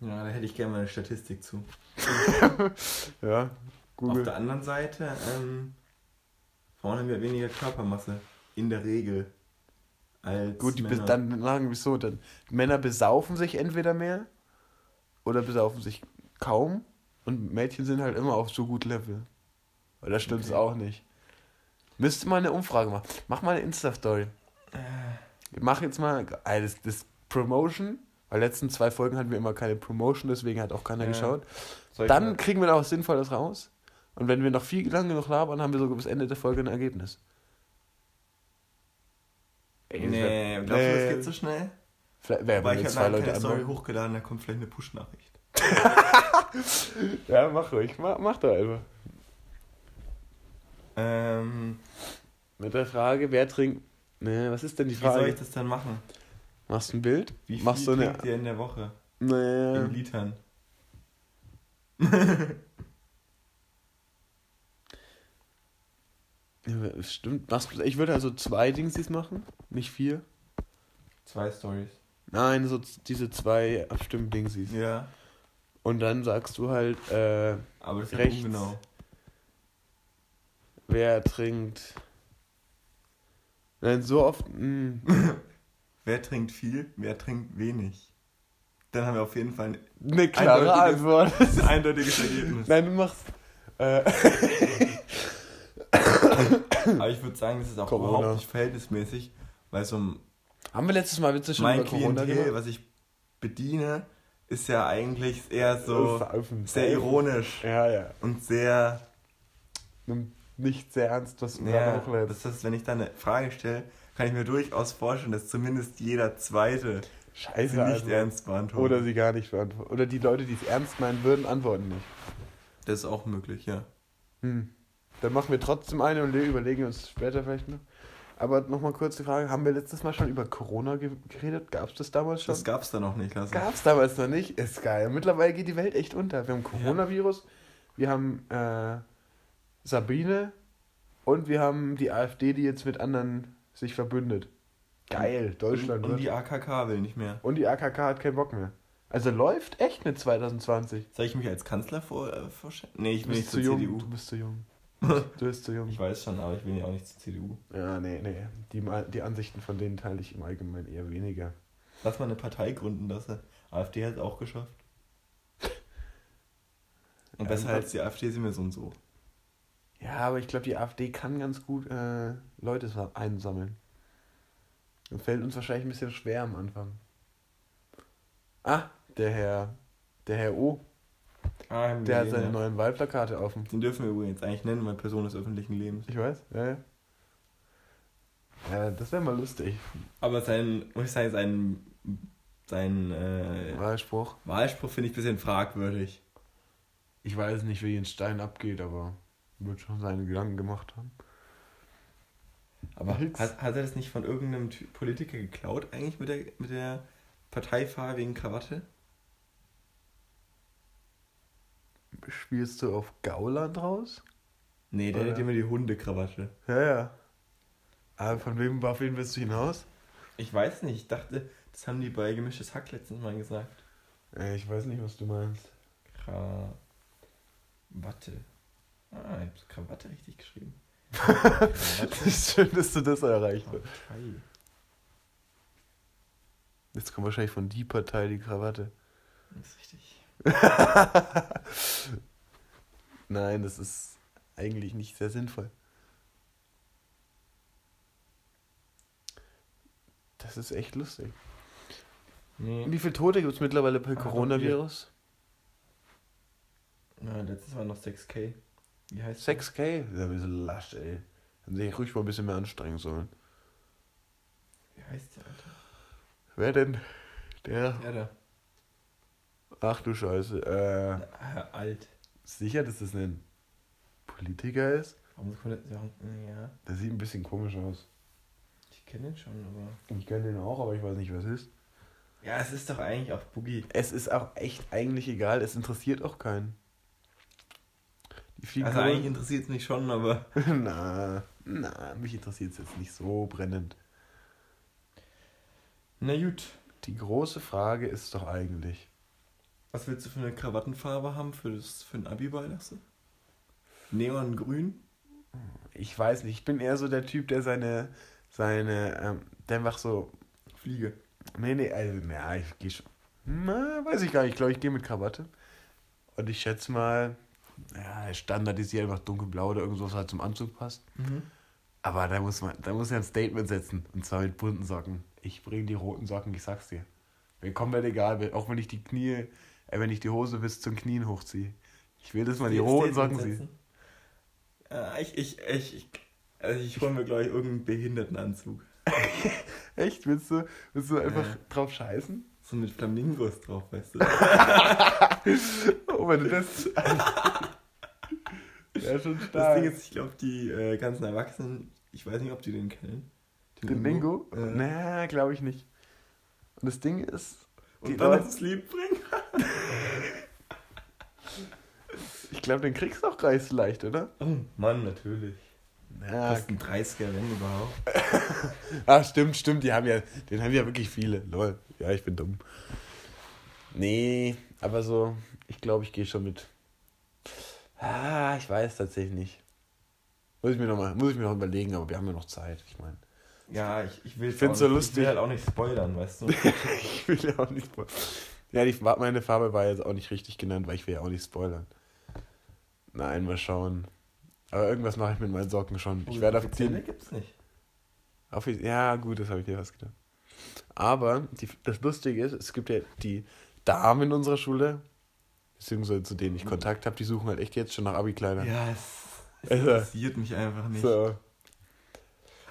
Ja, da hätte ich gerne mal eine Statistik zu. Ja, Auf Google. der anderen Seite, ähm, Frauen haben ja weniger Körpermasse. In der Regel. Als Gut, die Männer. dann sagen wir so, dann Männer besaufen sich entweder mehr oder besaufen sich kaum und Mädchen sind halt immer auf so gut Level. Weil da stimmt es Okay. auch nicht. Müsste mal eine Umfrage machen. Mach mal eine Insta-Story. Äh, mach jetzt mal das, das Promotion, weil letzten zwei Folgen hatten wir immer keine Promotion, deswegen hat auch keiner Ja. geschaut. Dann mal- kriegen wir noch was Sinnvolles raus. Und wenn wir noch viel lange genug labern, haben wir sogar bis Ende der Folge ein Ergebnis. Ey, Nee, wär- glaubst du, das nee. geht so schnell? Vielleicht, wer, Weil ich jetzt habe Leute keine Story hochgeladen, da kommt vielleicht eine Push-Nachricht. Ja, mach ruhig. Mach, mach doch einfach. Ähm, Mit der Frage, wer trinkt. Ne, was ist denn die wie soll Frage? ich das dann machen? Machst du ein Bild? Wie viel Machst du eine. trinkt ihr in der Woche? Nee. In Litern. Ja, Stimmt. Machst ich würde also zwei Dingsies machen, nicht vier. Zwei Stories. Nein, so diese zwei Abstimmen-Dingsies. Ja, Und dann sagst du halt, äh, aber das ist Rechts. ungenau. wer trinkt. Nein, so oft. hm. Mh, Wer trinkt viel, wer trinkt wenig? Dann haben wir auf jeden Fall ein eine klare Antwort. eindeutiges Ergebnis. Nein, du machst. Äh, Aber ich würde sagen, das ist auch Corona. überhaupt nicht verhältnismäßig, weil so ein- haben wir letztes Mal Witze schon mein über Corona Klientel, gemacht? was ich bediene, ist ja eigentlich eher so sehr ironisch Ja, ja. und sehr Nimm nicht sehr ernst, was du Ja, da hochlädst. das heißt, wenn ich dann eine Frage stelle, kann ich mir durchaus vorstellen, dass zumindest jeder Zweite sie Scheiße, nicht also. ernst beantwortet. Oder sie gar nicht beantworten. Oder die Leute, die es ernst meinen würden, antworten nicht. das ist auch möglich, ja. Hm. Dann machen wir trotzdem eine und überlegen uns später vielleicht noch. Aber nochmal kurz die Frage: Haben wir letztes Mal schon über Corona ge geredet? Gab es das damals schon? Das gab's da noch nicht. Gab es damals noch nicht? Ist geil. Mittlerweile geht die Welt echt unter. Wir haben Coronavirus, wir haben äh, Sabine und wir haben die AfD, die jetzt mit anderen sich verbündet. Geil, Deutschland. Und, und die AKK will nicht mehr. und die AKK hat keinen Bock mehr. Also läuft echt mit 2020. Soll ich mich als Kanzler vor, äh, vorstellen? Nee, ich Du will nicht zu zur jung. CDU. Du bist zu jung. Du bist zu jung. Ich weiß schon, aber ich will ja auch nicht zur CDU. Ja, nee, nee. Die, die Ansichten von denen teile ich im Allgemeinen eher weniger. Lass mal eine Partei gründen, das AfD hat es auch geschafft. Und besser als die AfD sind wir so und so. Ja, aber ich glaube, die AfD kann ganz gut äh, Leute sa- einsammeln. Das fällt uns wahrscheinlich ein bisschen schwer am Anfang. Ah, der Herr, der Herr O, Ah, der hat seine neuen Wahlplakate auf dem. Den dürfen wir übrigens eigentlich nennen, weil Person des öffentlichen Lebens. Ich weiß, ja, ja. Ja, das wäre mal lustig. Aber sein, muss ich sagen, sein, sein äh, Wahlspruch. Wahlspruch finde ich ein bisschen fragwürdig. Ich weiß nicht, wie in Stein abgeht, aber wird schon seine Gedanken gemacht haben. Aber hat, hat er das nicht von irgendeinem Politiker geklaut, eigentlich mit der, mit der parteifarbigen Krawatte? Spielst du auf Gauland raus? Nee, der Oder? hat immer die Hundekrawatte. Ja, ja. Aber von wem, auf wen willst du hinaus? Ich weiß nicht, ich dachte, das haben die bei Gemischtes Hack letztens mal gesagt. Äh, Ich weiß nicht, was du meinst. Krawatte. Ah, ich hab's Krawatte richtig geschrieben. Schön, dass du das erreicht hast. Partei. Jetzt kommt wahrscheinlich von die Partei die Krawatte. Das ist richtig. Nein, das ist eigentlich nicht sehr sinnvoll. Das ist echt lustig. Nee. Wie viele Tote gibt es mittlerweile bei Ah, Coronavirus? Ja, letztes war noch 6K. Wie heißt 6K? Das ist ein bisschen lasch, ey. Dann sehe ich ruhig mal ein bisschen mehr anstrengen sollen. Wie heißt der, Alter? Wer denn? Der. Der da. Ach du Scheiße. Äh, Ah, alt. sicher, dass das ein Politiker ist? Warum kommt der sagen? Ja, Der sieht ein bisschen komisch aus. ich kenne den schon, aber. Ich kenne den auch, aber ich weiß nicht, was es ist. Ja, es ist doch eigentlich auch Boogie. Es ist auch echt eigentlich egal, es interessiert auch keinen. Die. Also eigentlich interessiert es mich schon, aber. na, na, mich interessiert es jetzt nicht so brennend. Na gut. Die große Frage ist doch eigentlich, Was willst du für eine Krawattenfarbe haben für, das, für ein Abi-Beilasse? Neongrün? ich weiß nicht, ich bin eher so der Typ, der seine, seine, ähm, der einfach so, Fliege. nee, nee, also, na, ich gehe schon, na, weiß ich gar nicht, ich glaube, ich gehe mit Krawatte. Und ich schätze mal, ja, standardisiert einfach dunkelblau oder irgendwas, was halt zum Anzug passt. Mhm. Aber da muss man, da muss er ein Statement setzen. Und zwar mit bunten Socken. Ich bringe die roten Socken, ich sag's dir. Mir komplett egal, auch wenn ich die Knie, äh, wenn ich die Hose bis zum Knien hochziehe. Ich will, dass man die roten Socken sieht. Ja, ich, ich, ich, ich, also ich hole mir, glaube ich, irgendeinen Behindertenanzug. Echt? Willst du, willst du einfach Ja. drauf scheißen? So mit Flamingos drauf, weißt du? Oh, wenn du das. ja, schon Das stark. Ding ist, ich glaube, die äh, ganzen Erwachsenen, ich weiß nicht, ob die den kennen. Den Bingo? Äh, Na, glaube ich nicht. Und das Ding ist, die Und dann Leute- das Lied bringen. ich glaube, den kriegst du auch gar nicht so leicht, oder? Oh Mann, natürlich. Ja, Kostet ein 30er, wenn überhaupt. Ah, stimmt, stimmt, die haben ja, den haben ja wirklich viele. Lol. Ja, ich bin dumm. Nee, aber so, ich glaube, ich gehe schon mit. Ah, ich weiß tatsächlich nicht. Muss ich mir noch mal, muss ich mir noch überlegen, aber wir haben ja noch Zeit, ich meine. Ja, ich, ich will Ich find's so Ich lustig. will halt auch nicht spoilern, weißt du? ich will ja auch nicht spoilern. Ja, die, meine Farbe war jetzt auch nicht richtig genannt, weil ich will ja auch nicht spoilern. Nein, mal schauen. Aber irgendwas mache ich mit meinen Socken schon. Ich werde auf die, gibt's nicht. auf Ja, gut, das habe ich dir was gedacht. Aber die, das Lustige ist, es gibt ja die Damen in unserer Schule, beziehungsweise zu denen ich Kontakt habe, die suchen halt echt jetzt schon nach Abi-Kleidern. Ja, es, es Also- interessiert mich einfach nicht. So.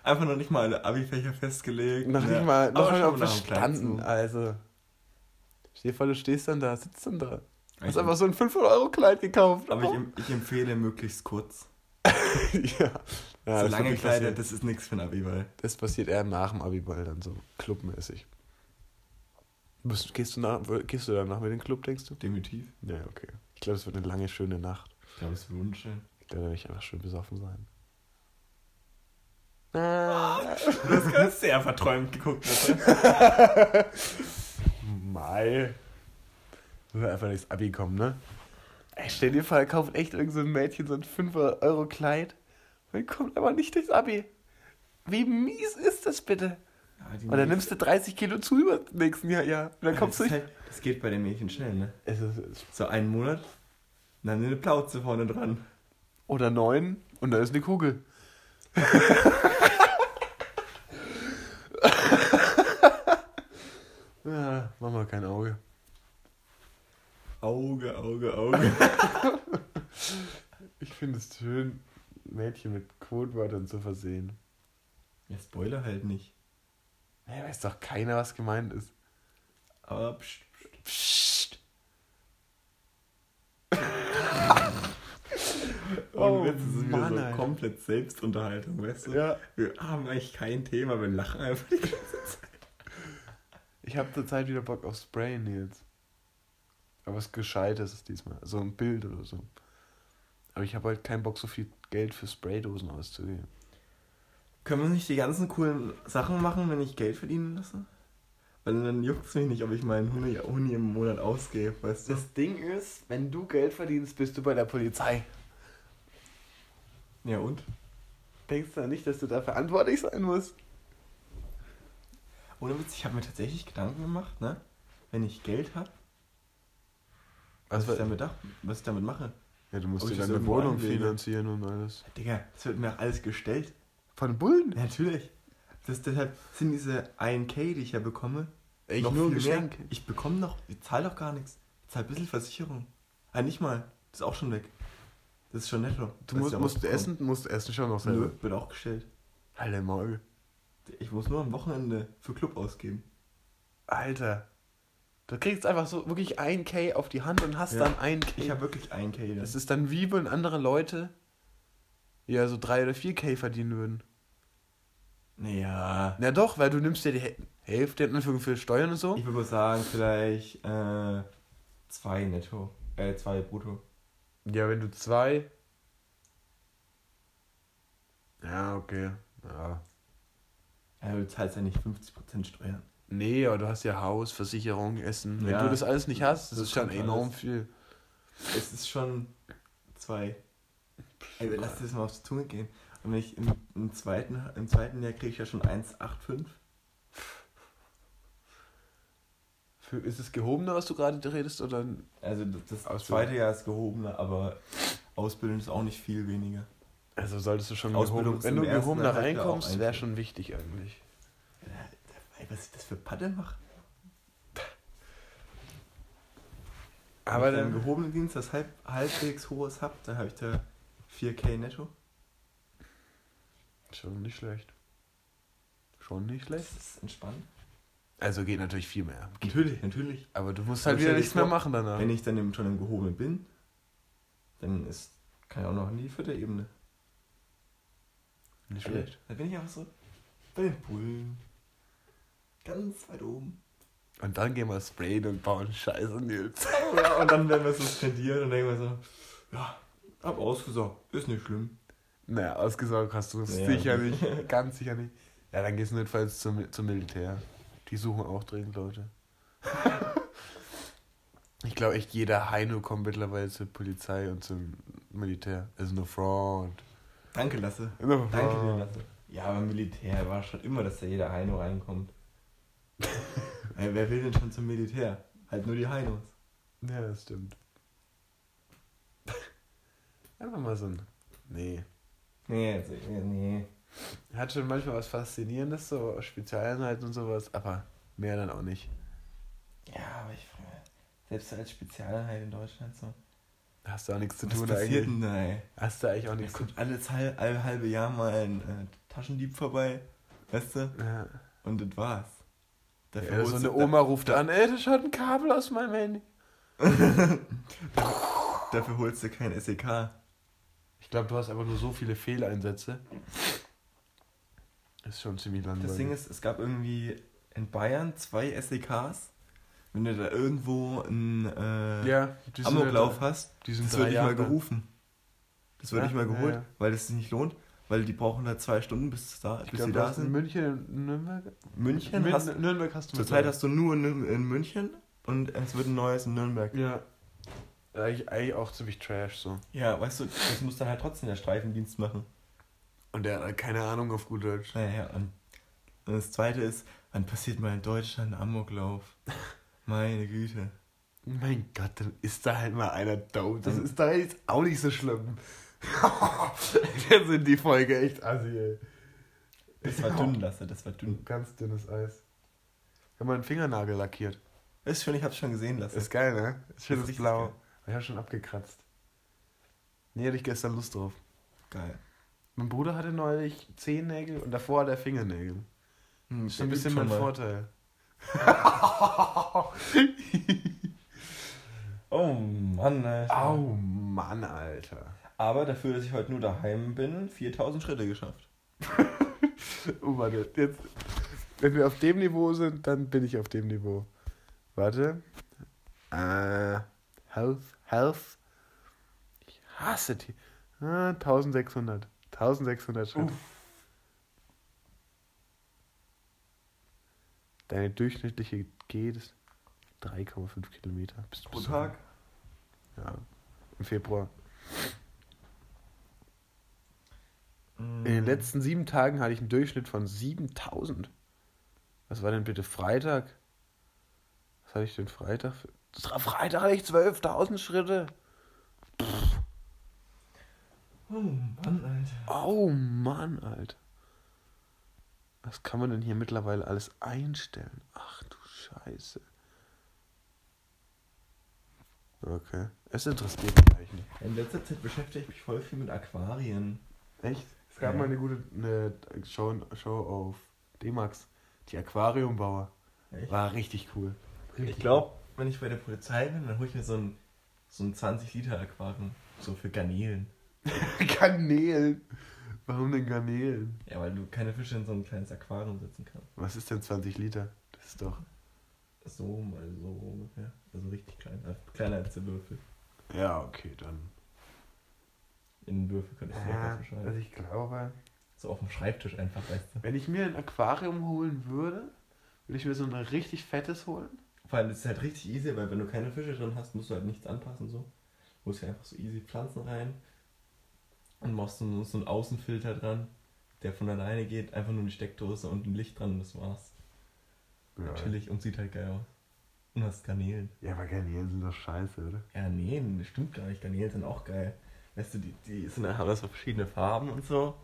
Einfach noch nicht mal alle Abi-Fächer festgelegt. Noch ne? nicht mal, noch nicht mal verstanden. Also. Dir vor, du stehst dann da, sitzt dann da. Hast einfach so ein 500-Euro-Kleid gekauft. Aber ich, em- ich empfehle möglichst kurz. ja. ja so lange Kleider, passieren. das ist nichts für ein Abi-Ball. das passiert eher nach dem Abiball dann so clubmäßig. Bist, gehst, du nach, gehst du danach mit in den Club, denkst du? Definitiv. Ja, okay. Ich glaube, es wird eine lange, schöne Nacht. Ich glaube, es wird wunderschön. Ich glaube, da werde ich einfach schön besoffen sein. Ah. Du hast gerade sehr verträumt geguckt. Mai. Will einfach nicht ins Abi kommen, ne? Ey, stell dir vor, da kauft echt irgend so ein Mädchen so ein 5-Euro-Kleid und kommt aber nicht durchs Abi. Wie mies ist das bitte? Ja, die Und dann nimmst du 30 Kilo zu über nächsten Jahr, ja. Und dann Ja, kommst du das, ist halt, das geht bei den Mädchen schnell, ne? Es ist, es- So einen Monat, dann eine Plauze vorne dran. oder neun und dann ist eine Kugel. ja, mach mal kein Auge. Auge, Auge, Auge. Ich finde es schön, Mädchen mit Codewörtern zu versehen. ja, Spoiler halt nicht. Ja, weiß doch keiner, was gemeint ist. Aber pst, pst. Und Oh, jetzt ist es wieder Mann, so Alter. komplett Selbstunterhaltung, weißt du? Ja. Wir haben eigentlich kein Thema, wir lachen einfach die ganze Zeit. Ich habe zurzeit wieder Bock auf Sprayen jetzt. Aber was Gescheites ist diesmal. So ein Bild oder so. Aber ich habe halt keinen Bock, so viel Geld für Spraydosen auszugeben. Können wir nicht die ganzen coolen Sachen machen, wenn ich Geld verdienen lasse? Weil dann juckt es mich nicht, ob ich meinen Huni, Huni im Monat ausgebe, weißt du? Das Ding ist, wenn du Geld verdienst, bist du bei der Polizei. Ja und? Denkst du nicht, dass du da verantwortlich sein musst? Ohne Witz, ich habe mir tatsächlich Gedanken gemacht, ne? Wenn ich Geld habe, was, Was ich damit, was ich damit mache. Ja, du musst Ob dir deine Wohnung finanzieren und alles. Digga, das wird mir auch alles gestellt. Von Bullen? Ja, natürlich. Das, deshalb sind diese 1K, die ich ja bekomme, Ich noch nur viel Geschenk. mehr. Ich bekomme noch, ich zahle doch gar nichts. Ich zahle ein bisschen Versicherung. Ah, nicht mal. Das ist auch schon weg. Das ist schon netto. Du musst, auch musst essen, musst essen schon noch Nö, selber. wird auch gestellt. Alter Maul. Ich muss nur am Wochenende für Club ausgeben. Alter. Du kriegst einfach so wirklich 1K auf die Hand und hast Ja. dann 1K. Ich habe wirklich 1K. das Das ist dann wie wenn andere Leute ja so 3 oder 4K verdienen würden. Naja. Na doch, weil du nimmst dir die Häl- Hälfte in Anführung für Steuern und so. Ich würde mal sagen, vielleicht äh, zwei netto. Äh, zwei brutto. Ja, wenn du zwei. Ja, okay. Ja. Ja, du zahlst ja nicht 50% Steuern. Nee, aber du hast ja Haus, Versicherung, Essen. Wenn Ja. du das alles nicht hast, das, Das ist schon enorm alles. viel. Es ist schon zwei. Ey, lass dir das mal aufs Zunge gehen. Und wenn ich im, im, zweiten, im zweiten Jahr kriege ich ja schon 1,85. Für, ist es gehobener, was du gerade redest, oder? Also das, das zweite Jahr ist gehobener, aber Ausbildung ist auch nicht viel weniger. Also solltest du schon Ausbildung gehoben, wenn du gehobener auch reinkommst, wäre schon wichtig eigentlich. Ey, was ich das für Patte mache. Aber Wenn ich im dann, gehobenen Dienst das halb, halbwegs hohes hab, dann habe ich da 4K netto. Schon nicht schlecht. Schon nicht schlecht. Das ist entspannt. Also geht natürlich viel mehr. Natürlich, natürlich. Aber du musst Aber halt wieder nichts mehr machen danach. Wenn ich dann schon im gehobenen bin, dann ist, kann ich auch noch in die vierte Ebene. Nicht schlecht. Dann bin ich einfach so bei den Bullen. Ganz weit oben. Und dann gehen wir sprayen und bauen Scheiße Nils. Ja, und dann werden wir suspendiert und denken wir so, ja, hab ausgesagt, ist nicht schlimm. Naja, ausgesaugt hast du es Ja. sicher nicht. Ganz sicher nicht. Ja, dann gehst du notfalls zum, zum Militär. Die suchen auch dringend Leute. ich glaube echt, jeder Heino kommt mittlerweile zur Polizei und zum Militär. Ist nur Fraud. Danke, Lasse. Danke dir. Lasse. Ja, aber Militär war schon immer, dass da jeder Heino reinkommt. Ey, wer will denn schon zum Militär? Halt nur die Heinos. Ja, das stimmt. Einfach mal so ein. Nee. Nee, nee. Hat schon manchmal was Faszinierendes, so Spezialeinheiten und sowas, aber mehr dann auch nicht. Ja, aber ich frage, selbst als Spezialeinheit in Deutschland so. Hast du auch nichts zu tun passiert eigentlich. denn da, ey? Hast du eigentlich auch nichts zu kommt alles halb, alle halbe Jahr mal ein äh, Taschendieb vorbei, weißt du? Ja. Und das war's. Dafür Ja, so eine Oma ruft an, ey, das schaut ein Kabel aus meinem Handy. Dafür holst du kein SEK. Ich glaube, du hast einfach nur so viele Fehleinsätze. Ist schon ziemlich langweilig. Das Ding ist, es gab irgendwie in Bayern zwei SEKs. Wenn du da irgendwo einen äh, ja, Amoklauf hast, die sind das wird nicht mal gerufen. Das wird Ja, nicht mal geholt, ja. weil das sich nicht lohnt. Weil die brauchen da zwei Stunden, bis, da, Ich bis glaube, sie du da hast in sind. München und Nürnberg. München Min- hast Nürnberg hast du Zurzeit hast du nur in, in München und es wird ein neues in Nürnberg. Ja. Eigentlich, eigentlich auch ziemlich trash so. Ja, weißt du, das muss dann halt trotzdem der Streifendienst machen. Und der hat halt keine Ahnung auf gut Deutsch. Naja, und, und das zweite ist, wann passiert mal in Deutschland ein Amoklauf? Meine Güte. Mein Gott, dann ist da halt mal einer dope. Das ist da jetzt auch nicht so schlimm. Jetzt sind die Folge echt assi, ey. Das war dünn, Lasse, das war dünn. Ganz dünnes Eis. Ich habe meinen Fingernagel lackiert. Ist schön, ich hab's schon gesehen, Lasse. Ist geil, ne? Ist schönes Blau. geil. Habe schon abgekratzt. Nee, hatte ich gestern Lust drauf. Geil. Mein Bruder hatte neulich Zehennägel und davor hat er Fingernägel. Hm, Das ist ein bisschen mein mal. Vorteil. Oh Mann, Alter. Au, Mann, Alter. Aber dafür, dass ich heute nur daheim bin, 4000 Schritte geschafft. Oh, warte, jetzt. Wenn wir auf dem Niveau sind, dann bin ich auf dem Niveau. Warte. Äh, Health, Health. Ich hasse die. Ah, 1600. 1600 Schritte. Deine durchschnittliche geht ist 3,5 Kilometer. Bist du Pro Tag? Ja, im Februar. In In den letzten sieben Tagen hatte ich einen Durchschnitt von 7000. Was war denn bitte Freitag? Was hatte ich denn Freitag? Für? Das war Freitag hatte ich 12.000 Schritte. Oh Mann, Alter. Oh Mann, Alter. Was kann man denn hier mittlerweile alles einstellen? Ach du Scheiße. Okay. Es interessiert mich eigentlich nicht. In letzter Zeit beschäftige ich mich voll viel mit Aquarien. Echt? Es gab Ja. mal eine gute eine Show, Show auf D-Max. Die Aquariumbauer. Echt? War richtig cool. Ich glaube, wenn ich bei der Polizei bin, dann hole ich mir so ein, so ein 20-Liter-Aquarium. So für Garnelen. Garnelen. Warum denn Garnelen? Ja, weil du keine Fische in so ein kleines Aquarium setzen kannst. Was ist denn 20 Liter? Das ist doch. So mal so ungefähr. Also richtig klein. Also kleiner als der Würfel. Ja, okay, dann. In den Würfel könnte ich Ja, was beschreiben. also ich glaube, So auf dem Schreibtisch einfach, weißt du. wenn ich mir ein Aquarium holen würde, würde ich mir so ein richtig fettes holen. Vor allem, ist halt richtig easy, weil wenn du keine Fische drin hast, musst du halt nichts anpassen so. Du holst ja einfach so easy Pflanzen rein und machst so, so einen Außenfilter dran, der von alleine geht, einfach nur die Steckdose und ein Licht dran und das war's. Natürlich und sieht halt geil aus. Und hast Garnelen. Ja, aber Garnelen sind doch scheiße, oder? Ja, nee, das stimmt gar nicht. Garnelen sind auch geil. weißt du, die, die sind, haben das so verschiedene Farben und so.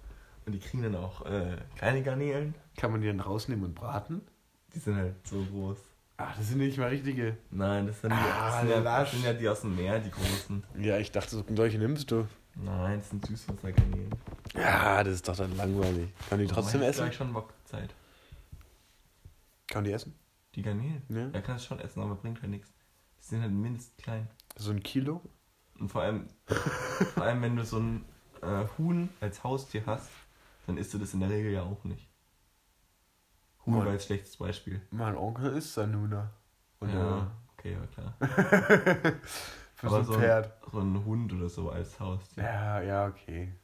Und die kriegen dann auch äh, kleine Garnelen. Kann man die dann rausnehmen und braten? Die sind halt so groß. Ach, das sind nicht mal richtige. Nein, das sind, die, Ah, das sind, ja, das sind ja die aus dem Meer, die großen. Ja, ich dachte, so- solche nimmst du. Nein, das sind Süßwassergarnelen. Ja, das ist doch dann langweilig. Kann die trotzdem ich essen? gleich schon Bock Zeit. Kann die essen? Die Garnelen? Ja. Ja, kannst schon essen, aber bringt halt nichts. Die sind halt mindestens klein. So ein Kilo? Und vor allem, vor allem wenn du so ein äh, Huhn als Haustier hast, dann isst du das in der Regel ja auch nicht. Moin. war jetzt schlechtes Beispiel. Mein Onkel isst Sanuna. Und ja, okay, ja klar. für Aber so ein Pferd. So ein Hund oder so als Haustier. Ja, ja, okay.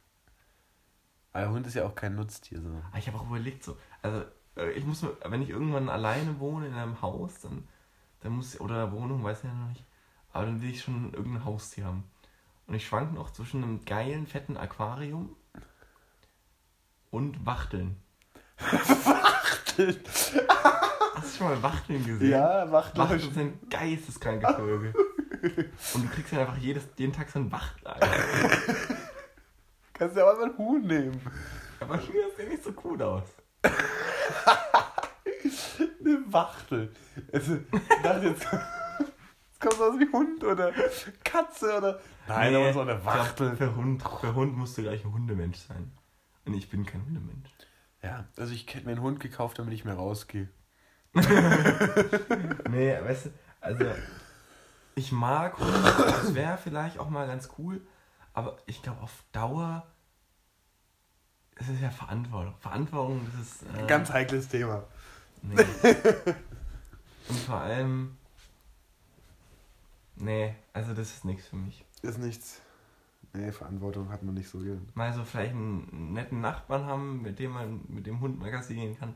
Aber Hund ist ja auch kein Nutztier so. Ah, Ich habe auch überlegt, so, also äh, ich muss mir, wenn ich irgendwann alleine wohne in einem Haus, dann, dann muss ich, oder Wohnung, weiß ich ja noch nicht, aber dann will ich schon irgendein Haustier haben. Und ich schwank noch zwischen einem geilen, fetten Aquarium und Wachteln. Wachteln? Hast du schon mal Wachteln gesehen? Ja, Wachteln. Wachteln sind geisteskranke Vögel. Und du kriegst ja einfach jedes, jeden Tag so ein Wachtel. Kannst du ja auch mal ein Huhn nehmen. Aber hier sieht nicht so cool aus. Eine Wachtel. Also, ich dachte jetzt, jetzt kommt sowas wie Hund oder Katze oder. Nein, aber so eine glaub, Wachtel. Für Hund, für Hund musst du gleich ein Hundemensch sein. Und ich bin kein Hundemensch. Ja, also ich hätte mir einen Hund gekauft, damit ich mehr rausgehe. Nee, weißt du, also ich mag Hunde, das wäre vielleicht auch mal ganz cool, aber ich glaube auf Dauer es ist ja Verantwortung. Verantwortung, das ist. Äh, Ganz heikles Thema. Nee. Und vor allem. Nee, also das ist nichts für mich. Ist nichts. Nee, Verantwortung hat man nicht so gern. Mal so vielleicht einen netten Nachbarn haben, mit dem man mit dem Hund mal Gassi gehen kann,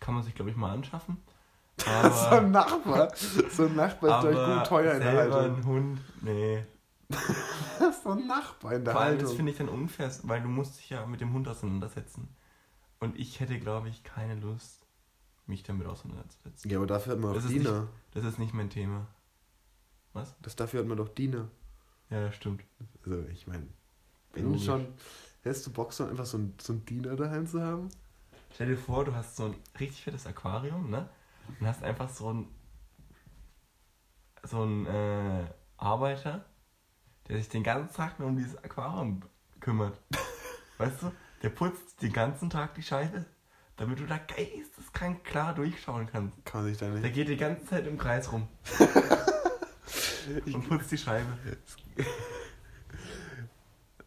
kann man sich, glaube ich, mal anschaffen. so Aber, ein Nachbar. So ein Nachbar ist gleich gut teuer in der Haltung. ein Hund, nee. so ein Nachbar in der Vor allem, das Haltung. finde ich dann unfair, weil du musst dich ja mit dem Hund auseinandersetzen. Und ich hätte, glaube ich, keine Lust, mich damit auseinanderzusetzen. Ja, aber dafür hat man Das doch ist Diener. Das ist nicht mein Thema. Das dafür hat man doch Diener. Ja, stimmt. Also, ich meine, wenn du Logisch. schon. Hättest du Bock, so einfach so ein, so ein Diener daheim zu haben? Stell dir vor, du hast so ein richtig fettes Aquarium, ne? Und hast einfach so ein so ein äh, Arbeiter, der sich den ganzen Tag nur um dieses Aquarium kümmert. Weißt du? Der putzt den ganzen Tag die Scheibe, damit du da geisteskrank klar durchschauen kannst. Kann man sich da Der nicht. geht die ganze Zeit im Kreis rum und putzt die Scheibe.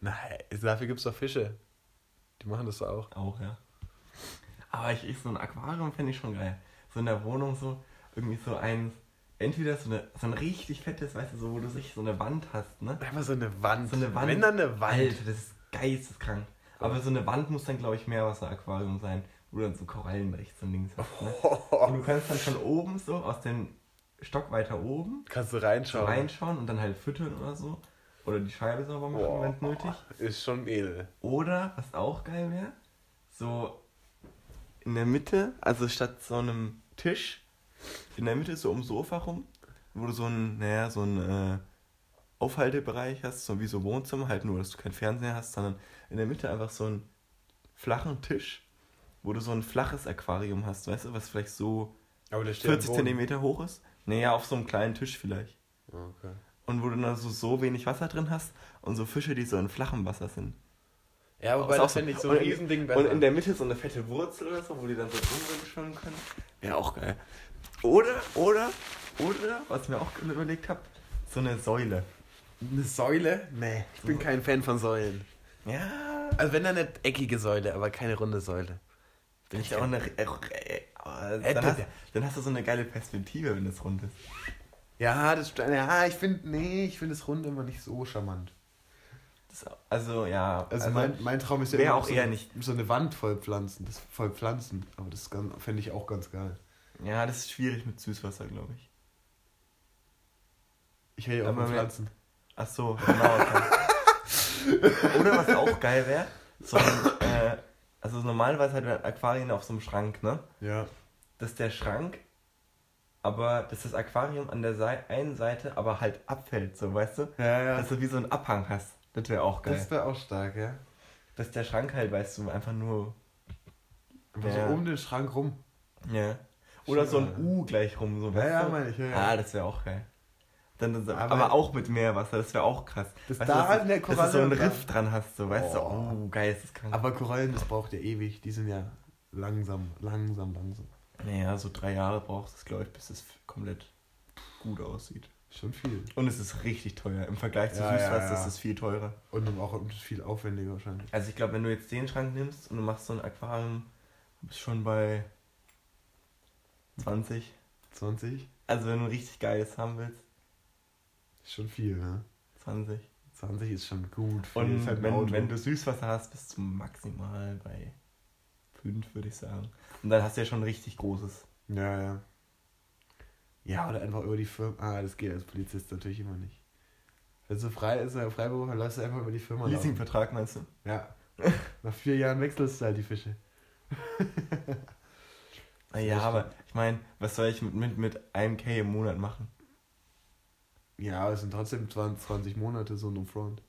Nein, dafür gibt es doch Fische. Die machen das auch. Auch, ja. Aber ich, ich so ein Aquarium fände ich schon geil. So in der Wohnung so, irgendwie so ein, entweder so, eine, so ein richtig fettes, weißt du, so, wo du sich so eine Wand hast, ne? Einfach so eine Wand. So eine Wand. Wenn dann eine Wand. Alter, das ist geisteskrank. Aber so eine Wand muss dann, glaube ich, Meerwasseraquarium sein, wo du dann so Korallen rechts und links hast, ne? Und du kannst dann von oben so, aus dem Stock weiter oben, Kannst du reinschauen. reinschauen und dann halt füttern oder so. Oder die Scheibe sauber machen, wenn nötig. Ist schon edel. Oder, was auch geil wäre, so in der Mitte, also statt so einem Tisch, in der Mitte so um Sofa rum, wo du so ein, naja, so ein äh, Aufhaltebereich hast, so wie so Wohnzimmer, halt nur, dass du keinen Fernseher hast, sondern in der Mitte einfach so einen flachen Tisch, wo du so ein flaches Aquarium hast, weißt du, was vielleicht so Aber der steht 40 am Boden. Zentimeter hoch ist. Naja, auf so einem kleinen Tisch vielleicht. Okay. Und wo du dann so, so wenig Wasser drin hast und so Fische, die so in flachem Wasser sind. Ja, wobei das so. fände ich so ein in- Riesending Und in der Mitte so eine fette Wurzel oder so, wo die dann so rumschwimmen können. Ja, auch geil. Oder, oder, oder, was ich mir auch überlegt habe, so eine Säule. eine Säule? Nee, ich bin kein Fan von Säulen. Ja. Also wenn dann eine eckige Säule, aber keine runde Säule. Bin ich auch eine. Dann, hast, dann hast du so eine geile Perspektive, wenn das rund ist. Ja, das ja, ich finde, nee, ich finde das Rund immer nicht so charmant. Das, also, ja. Also, mein, mein Traum ist ja immer auch so, eher nicht. so eine Wand voll Pflanzen, das voll Pflanzen, aber das fände ich auch ganz geil. Ja, das ist schwierig mit Süßwasser, glaube ich. Ich hätte ja auch mal Pflanzen. Ach so, genau. okay. Oder was auch geil wäre, so ein, äh, also normalerweise hat man Aquarien auf so einem Schrank, ne? Ja. Dass der Schrank, aber dass das Aquarium an der Sei einen Seite aber halt abfällt, so weißt du? Ja, ja. Dass du wie so einen Abhang hast. Das wäre auch geil. Das wäre auch stark, ja. Dass der Schrank halt, weißt du, einfach nur. Einfach Ja. so um den Schrank rum. Ja. Oder so ein U gleich rum, so Ja, weißt ja, du? meine ich, ja, ja. Ah, das wäre auch geil. Dann, aber, Aber- auch mit Meerwasser, das wäre auch krass. Das weißt da du, dass, der dass du so einen Riff dran hast, so weißt du, Oh. oh, geil, ist das krank. Aber Korallen, das braucht ja ewig. Die sind ja langsam, langsam, langsam. naja, so drei Jahre brauchst du es, glaube ich, bis es komplett gut aussieht. Schon viel. Und es ist richtig teuer. Im Vergleich zu Ja, ja, Süßwasser ja. ist es viel teurer. Und auch viel aufwendiger wahrscheinlich. Also ich glaube, wenn du jetzt den Schrank nimmst und du machst so ein Aquarium, bist du schon bei 20. 20? Also wenn du ein richtig geiles haben willst, Ist schon viel, ne? 20. 20 ist schon gut. Viel. Und halt wenn, wenn du Süßwasser hast, bist du maximal bei 5, würde ich sagen. Und dann hast du ja schon ein richtig großes. Ja, ja. Ja, oder einfach über die Firma. Ah, das geht als Polizist natürlich immer nicht. Wenn so frei ist, oder Freiberuf, dann lässt du einfach über die Firma. Leasingvertrag meinst du? Ja. Nach vier Jahren wechselst du halt die Fische. Ja, aber ich meine, was soll ich mit, mit, mit einem K im Monat machen? Ja, es sind trotzdem 20, 20 Monate so ein Front.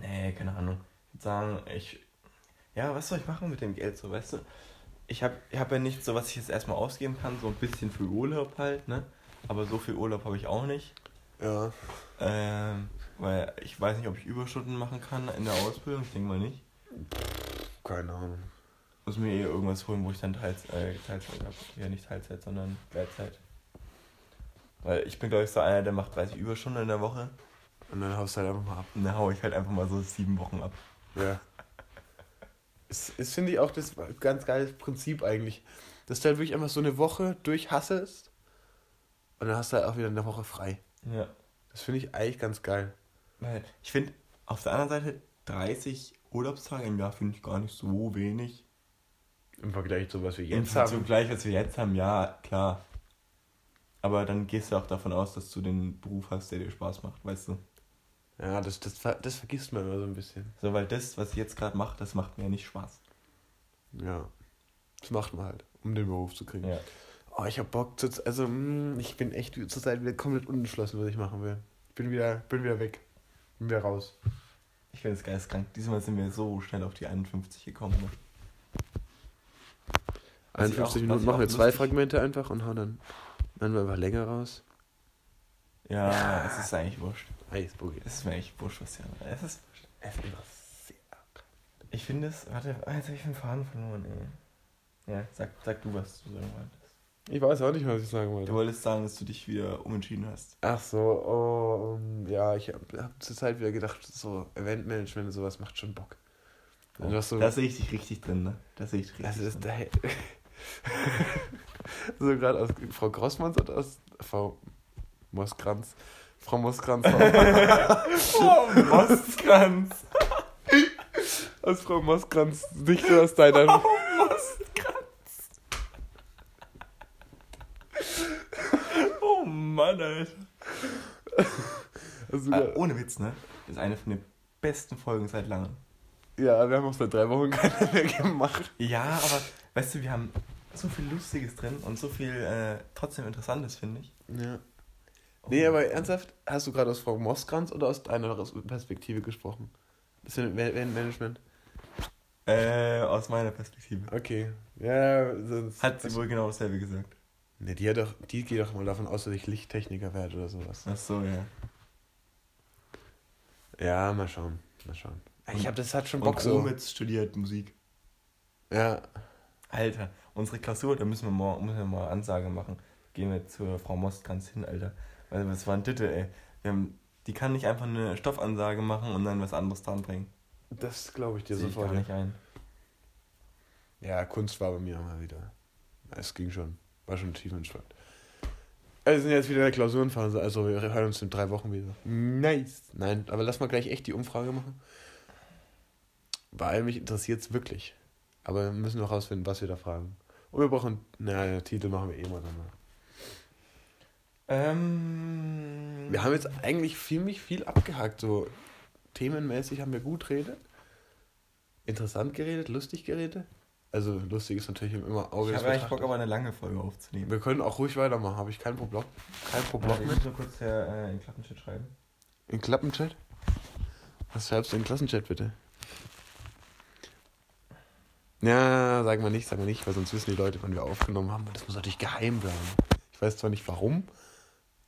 Nee, keine Ahnung. Ich würde sagen, ich. Ja, was soll ich machen mit dem Geld so, weißt du? Ich habe ich hab ja nicht so, was ich jetzt erstmal ausgeben kann, so ein bisschen für Urlaub halt, ne? Aber so viel Urlaub habe ich auch nicht. Ja. Ähm, weil ich weiß nicht, ob ich Überstunden machen kann in der Ausbildung. Ich denke mal nicht. Keine Ahnung. Muss mir eh irgendwas holen, wo ich dann Teils, äh, Teilzeit habe. Ja, nicht Teilzeit, sondern Gleitzeit. Weil ich bin, glaube ich, so einer, der macht 30 Überstunden in der Woche. Und dann haust du halt einfach mal ab. Und dann hau ich halt einfach mal so sieben Wochen ab. Ja. Es, es finde ich auch das ganz geiles Prinzip eigentlich. Dass du halt wirklich einfach so eine Woche durchhasselst und dann hast du halt auch wieder eine Woche frei. Ja. Das finde ich eigentlich ganz geil. Weil ich finde, auf der anderen Seite, 30 Urlaubstage im Jahr finde ich gar nicht so wenig. Im Vergleich zu was wir Im jetzt haben. Vergleich, was wir jetzt haben, ja, klar. Aber dann gehst du auch davon aus, dass du den Beruf hast, der dir Spaß macht, weißt du? Ja, das, das, das vergisst man immer so ein bisschen. So, weil das, was ich jetzt gerade mache, das macht mir nicht Spaß. Ja. Das macht man halt, um den Beruf zu kriegen. Ja. Oh, ich hab Bock. Zu, also, mh, ich bin echt zurzeit wieder komplett unentschlossen, was ich machen will. Bin wieder, bin wieder weg. Bin wieder raus. Ich finde es geisteskrank. Diesmal sind wir so schnell auf die 51 gekommen. Ne? Was ich 51 auch- Minuten ich machen wir zwei Fragmente einfach und hauen dann, dann einfach länger raus. Ja, Ja. es ist eigentlich wurscht. Eisboogie. Es ist mir echt wurscht, was ja. Es ist wurscht. Es ist immer sehr. Ich finde es. Warte, ah, jetzt habe ich den Faden verloren, ey. Ja, sag, sag du, was du sagen wolltest. Ich weiß auch nicht, was ich sagen Du wollte. wolltest sagen, dass du dich wieder umentschieden hast. Ach so, oh, um, ja, ich habe hab zur Zeit wieder gedacht, so Eventmanagement und sowas macht schon Bock. Du hast so, Da sehe ich dich richtig drin, ne? Da sehe ich dich richtig das ist drin. da, so gerade aus Frau Grossmanns oder aus Frau Moskranz? Frau Moskranz. Oh, Mostkranz! aus Frau Moskranz, nicht so aus deiner. Oh, Mostkranz! Oh Mann, Alter. Also, Ah, ohne Witz, ne? Das ist eine von den besten Folgen seit langem. ja, wir haben auch seit drei Wochen keine mehr gemacht. Ja, aber weißt du, wir haben so viel Lustiges drin und so viel äh, trotzdem Interessantes, finde ich. Ja. Nee, aber ernsthaft, hast du gerade aus Frau Moskranz oder aus deiner Perspektive gesprochen? Das Management. Äh, aus meiner Perspektive. Okay. Ja, sonst. Hat sie wohl genau dasselbe gesagt. Ne, die, hat doch, die geht doch mal davon aus, dass ich Lichttechniker werde oder sowas. Ach so, ja. Ja, mal schauen. Mal schauen. Ich hab das hat schon Und Bock so. Omitz studiert Musik. Ja. Alter, unsere Klausur, da müssen wir mal, müssen wir mal Ansage machen. Gehen wir zur Frau Mostkanz hin, Alter. Weil was war ein Ditte, ey. Haben, die kann nicht einfach eine Stoffansage machen und dann was anderes dranbringen. Das glaube ich dir Sehe ich sofort. gar nicht ein. Ja, Kunst war bei mir mal wieder. Es ging schon. War schon tief entspannt. Also wir sind jetzt wieder in der Klausurenphase, also wir hören uns in drei Wochen wieder. Nice. Nein, aber lass mal gleich echt die Umfrage machen. Weil mich interessiert es wirklich. Aber wir müssen noch rausfinden, was wir da fragen. Und wir brauchen, naja, Titel machen wir eh mal dann mal. Ähm. Wir haben jetzt eigentlich ziemlich viel abgehakt. So themenmäßig haben wir gut geredet. Interessant geredet, lustig geredet. Also lustig ist natürlich immer Auge Ich habe eigentlich Bock, aber eine lange Folge aufzunehmen. Wir können auch ruhig weitermachen, habe ich kein Problem. Kein Problem Ich muss nur kurz hier äh, in Klappenchat schreiben. In Klappenchat? Was schreibst du in Klassenchat bitte? Ja, sagen wir nicht, sagen wir nicht, weil sonst wissen die Leute, wann wir aufgenommen haben. Und das muss natürlich geheim bleiben. Ich weiß zwar nicht warum,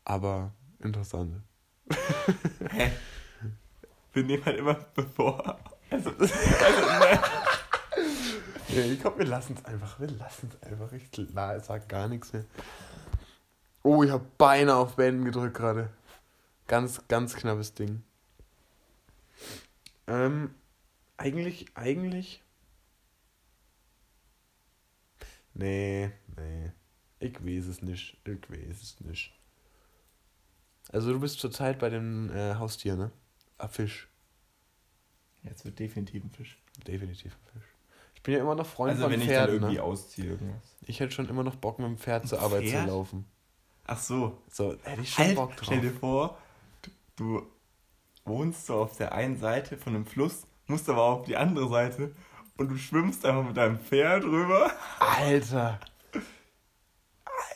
aber interessant. Hä? Wir nehmen halt immer bevor. Also, also Ja, ich glaube, wir lassen es einfach. Wir lassen es einfach. Ich sag gar nichts mehr. Oh, ich habe beinahe auf Beenden gedrückt gerade. Ganz, ganz knappes Ding. Ähm, eigentlich, eigentlich. Nee, nee. Ich weiß es nicht. Ich weiß es nicht. Also du bist zurzeit bei dem äh, Haustier, ne? Ah, Fisch. Jetzt wird definitiv ein Fisch. Definitiv ein Fisch. Ich bin ja immer noch Freund Also von wenn ich Pferden, dann irgendwie ne? ausziehe irgendwas. Ich hätte schon immer noch Bock, mit dem Pferd zur Arbeit Pferd? zu laufen. Ach so. So, hätte ich schon Halt, Bock drauf. stell dir vor, du, du wohnst so auf der einen Seite von einem Fluss, musst aber auf die andere Seite und du schwimmst einfach mit deinem Pferd rüber. Alter.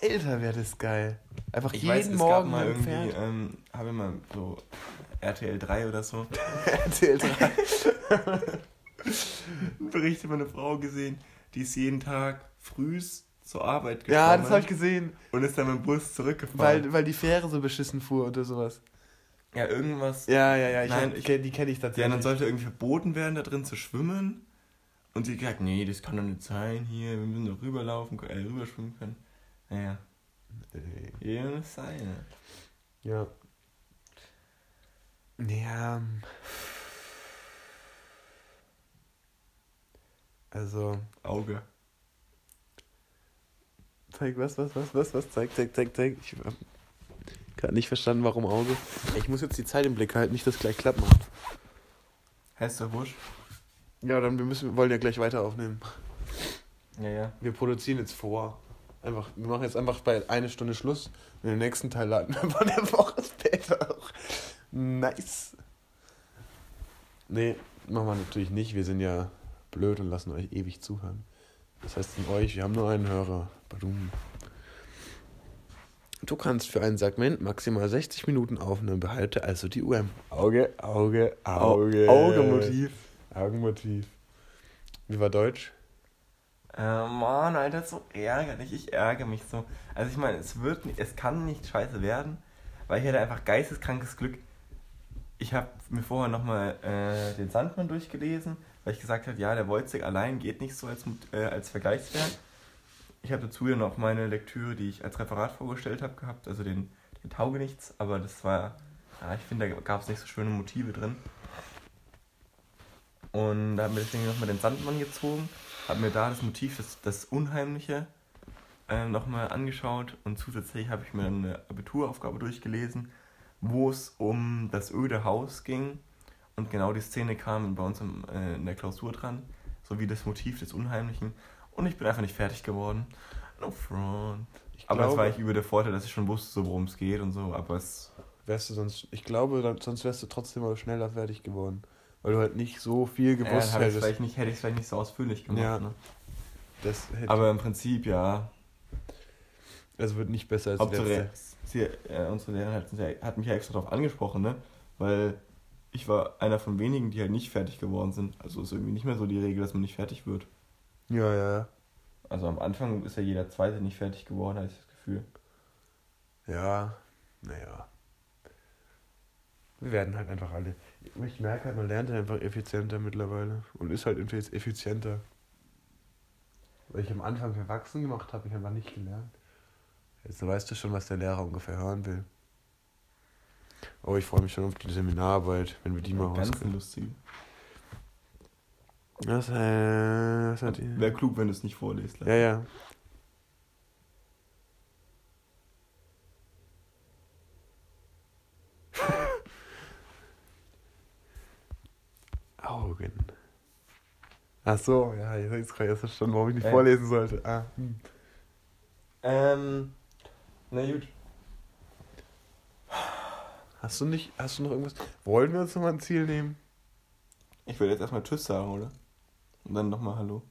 Alter, wäre das geil. Einfach Ich jeden weiß, es Morgen gab mal irgendwie, Pferd. ähm, habe ich mal so RTL 3 oder so, RTL 3. einen Bericht über eine Frau gesehen, die ist jeden Tag frühs zur Arbeit gekommen Ja, das habe ich gesehen. und ist dann mit dem Bus zurückgefahren. Weil, weil die Fähre so beschissen fuhr oder sowas. ja, irgendwas. Ja, ja, ja. Ich Nein, hab- ich- die kenne ich Ja, tatsächlich. dann sollte irgendwie verboten werden, da drin zu schwimmen. Und sie hat gesagt, nee, das kann doch nicht sein hier, wir müssen doch rüberlaufen, äh, rüberschwimmen können. Naja, Nee. jedem das seine. Ja. Ja. Also, Auge. zeig was, was, was, was, was, zeig, zeig, zeig, zeig. Ich hab gerade nicht verstanden, warum Auge. Ich muss jetzt die Zeit im Blick halten, nicht, dass gleich klappen macht. Heißt der Wusch? Ja, dann wir müssen, wir wollen ja gleich weiter aufnehmen. Ja, ja. Wir produzieren jetzt vor. Einfach, wir machen jetzt einfach bei eine Stunde Schluss und den nächsten Teil laden wir von der Woche später auch. Nice. Nee, machen wir natürlich nicht. Wir sind ja blöd und lassen euch ewig zuhören. Das heißt von euch, wir haben nur einen Hörer. Badum. Du kannst für ein Segment maximal 60 Minuten aufnehmen. Behalte also die Uhr im Auge, Auge, Auge. Augemotiv. Augenmotiv. Wie war Deutsch? Äh, Mann, Alter, so ärgerlich. Ich ärgere mich so. Also ich meine, es wird, es kann nicht scheiße werden, weil ich hatte einfach geisteskrankes Glück. Ich habe mir vorher nochmal äh, den Sandmann durchgelesen, weil ich gesagt habe, ja, der Wolzig allein geht nicht so als, äh, als Vergleichswert. Ich habe dazu ja noch meine Lektüre, die ich als Referat vorgestellt habe, gehabt, also den, den Taugenichts, aber das war, ja, ich finde, da gab es nicht so schöne Motive drin. Und da habe mir deswegen nochmal den Sandmann gezogen, habe mir da das Motiv, das, das Unheimliche, äh, nochmal angeschaut und zusätzlich habe ich mir eine Abituraufgabe durchgelesen, wo es um das öde Haus ging und genau die Szene kam bei uns im, äh, in der Klausur dran, sowie das Motiv des Unheimlichen und ich bin einfach nicht fertig geworden. No front. Ich Aber glaube- war ich über der Vorteil, dass ich schon wusste, so worum es geht und so, aber es wärst du sonst, ich glaube, sonst wärst du trotzdem mal schneller fertig geworden. Weil du halt nicht so viel gewusst ich hättest. vielleicht nicht, hätte ich es vielleicht nicht so ausführlich gemacht. Ja. Ne? Das Aber im Prinzip, ja, es wird nicht besser als Hauptsache, sie, äh, unsere Lehrerin hat, ja- hat mich ja extra darauf angesprochen, ne? Weil ich war einer von wenigen, die halt nicht fertig geworden sind. Also ist irgendwie nicht mehr so die Regel, dass man nicht fertig wird. Ja, ja, Also am Anfang ist ja jeder Zweite nicht fertig geworden, hatte ich das Gefühl. ja. Naja. Wir werden halt einfach alle. Ich merke halt, man lernt halt einfach effizienter mittlerweile. Und ist halt effi- effizienter. Weil ich am Anfang verwachsen gemacht habe, ich einfach nicht gelernt. Jetzt weißt du schon, was der Lehrer ungefähr hören will. Oh, ich freue mich schon auf die Seminararbeit, wenn wir die mal Ganz rauskriegen. lustig. Was, äh, die? Wäre klug, wenn du es nicht vorliest. Ja, ja. Augen. Ach so, ja, jetzt kann ich erst verstanden, warum ich nicht Äh. vorlesen sollte. Ah, hm. Ähm, na gut. Hast du nicht, hast du noch irgendwas? Wollen wir uns nochmal ein Ziel nehmen? Ich würde jetzt erstmal Tschüss sagen, oder? Und dann nochmal Hallo.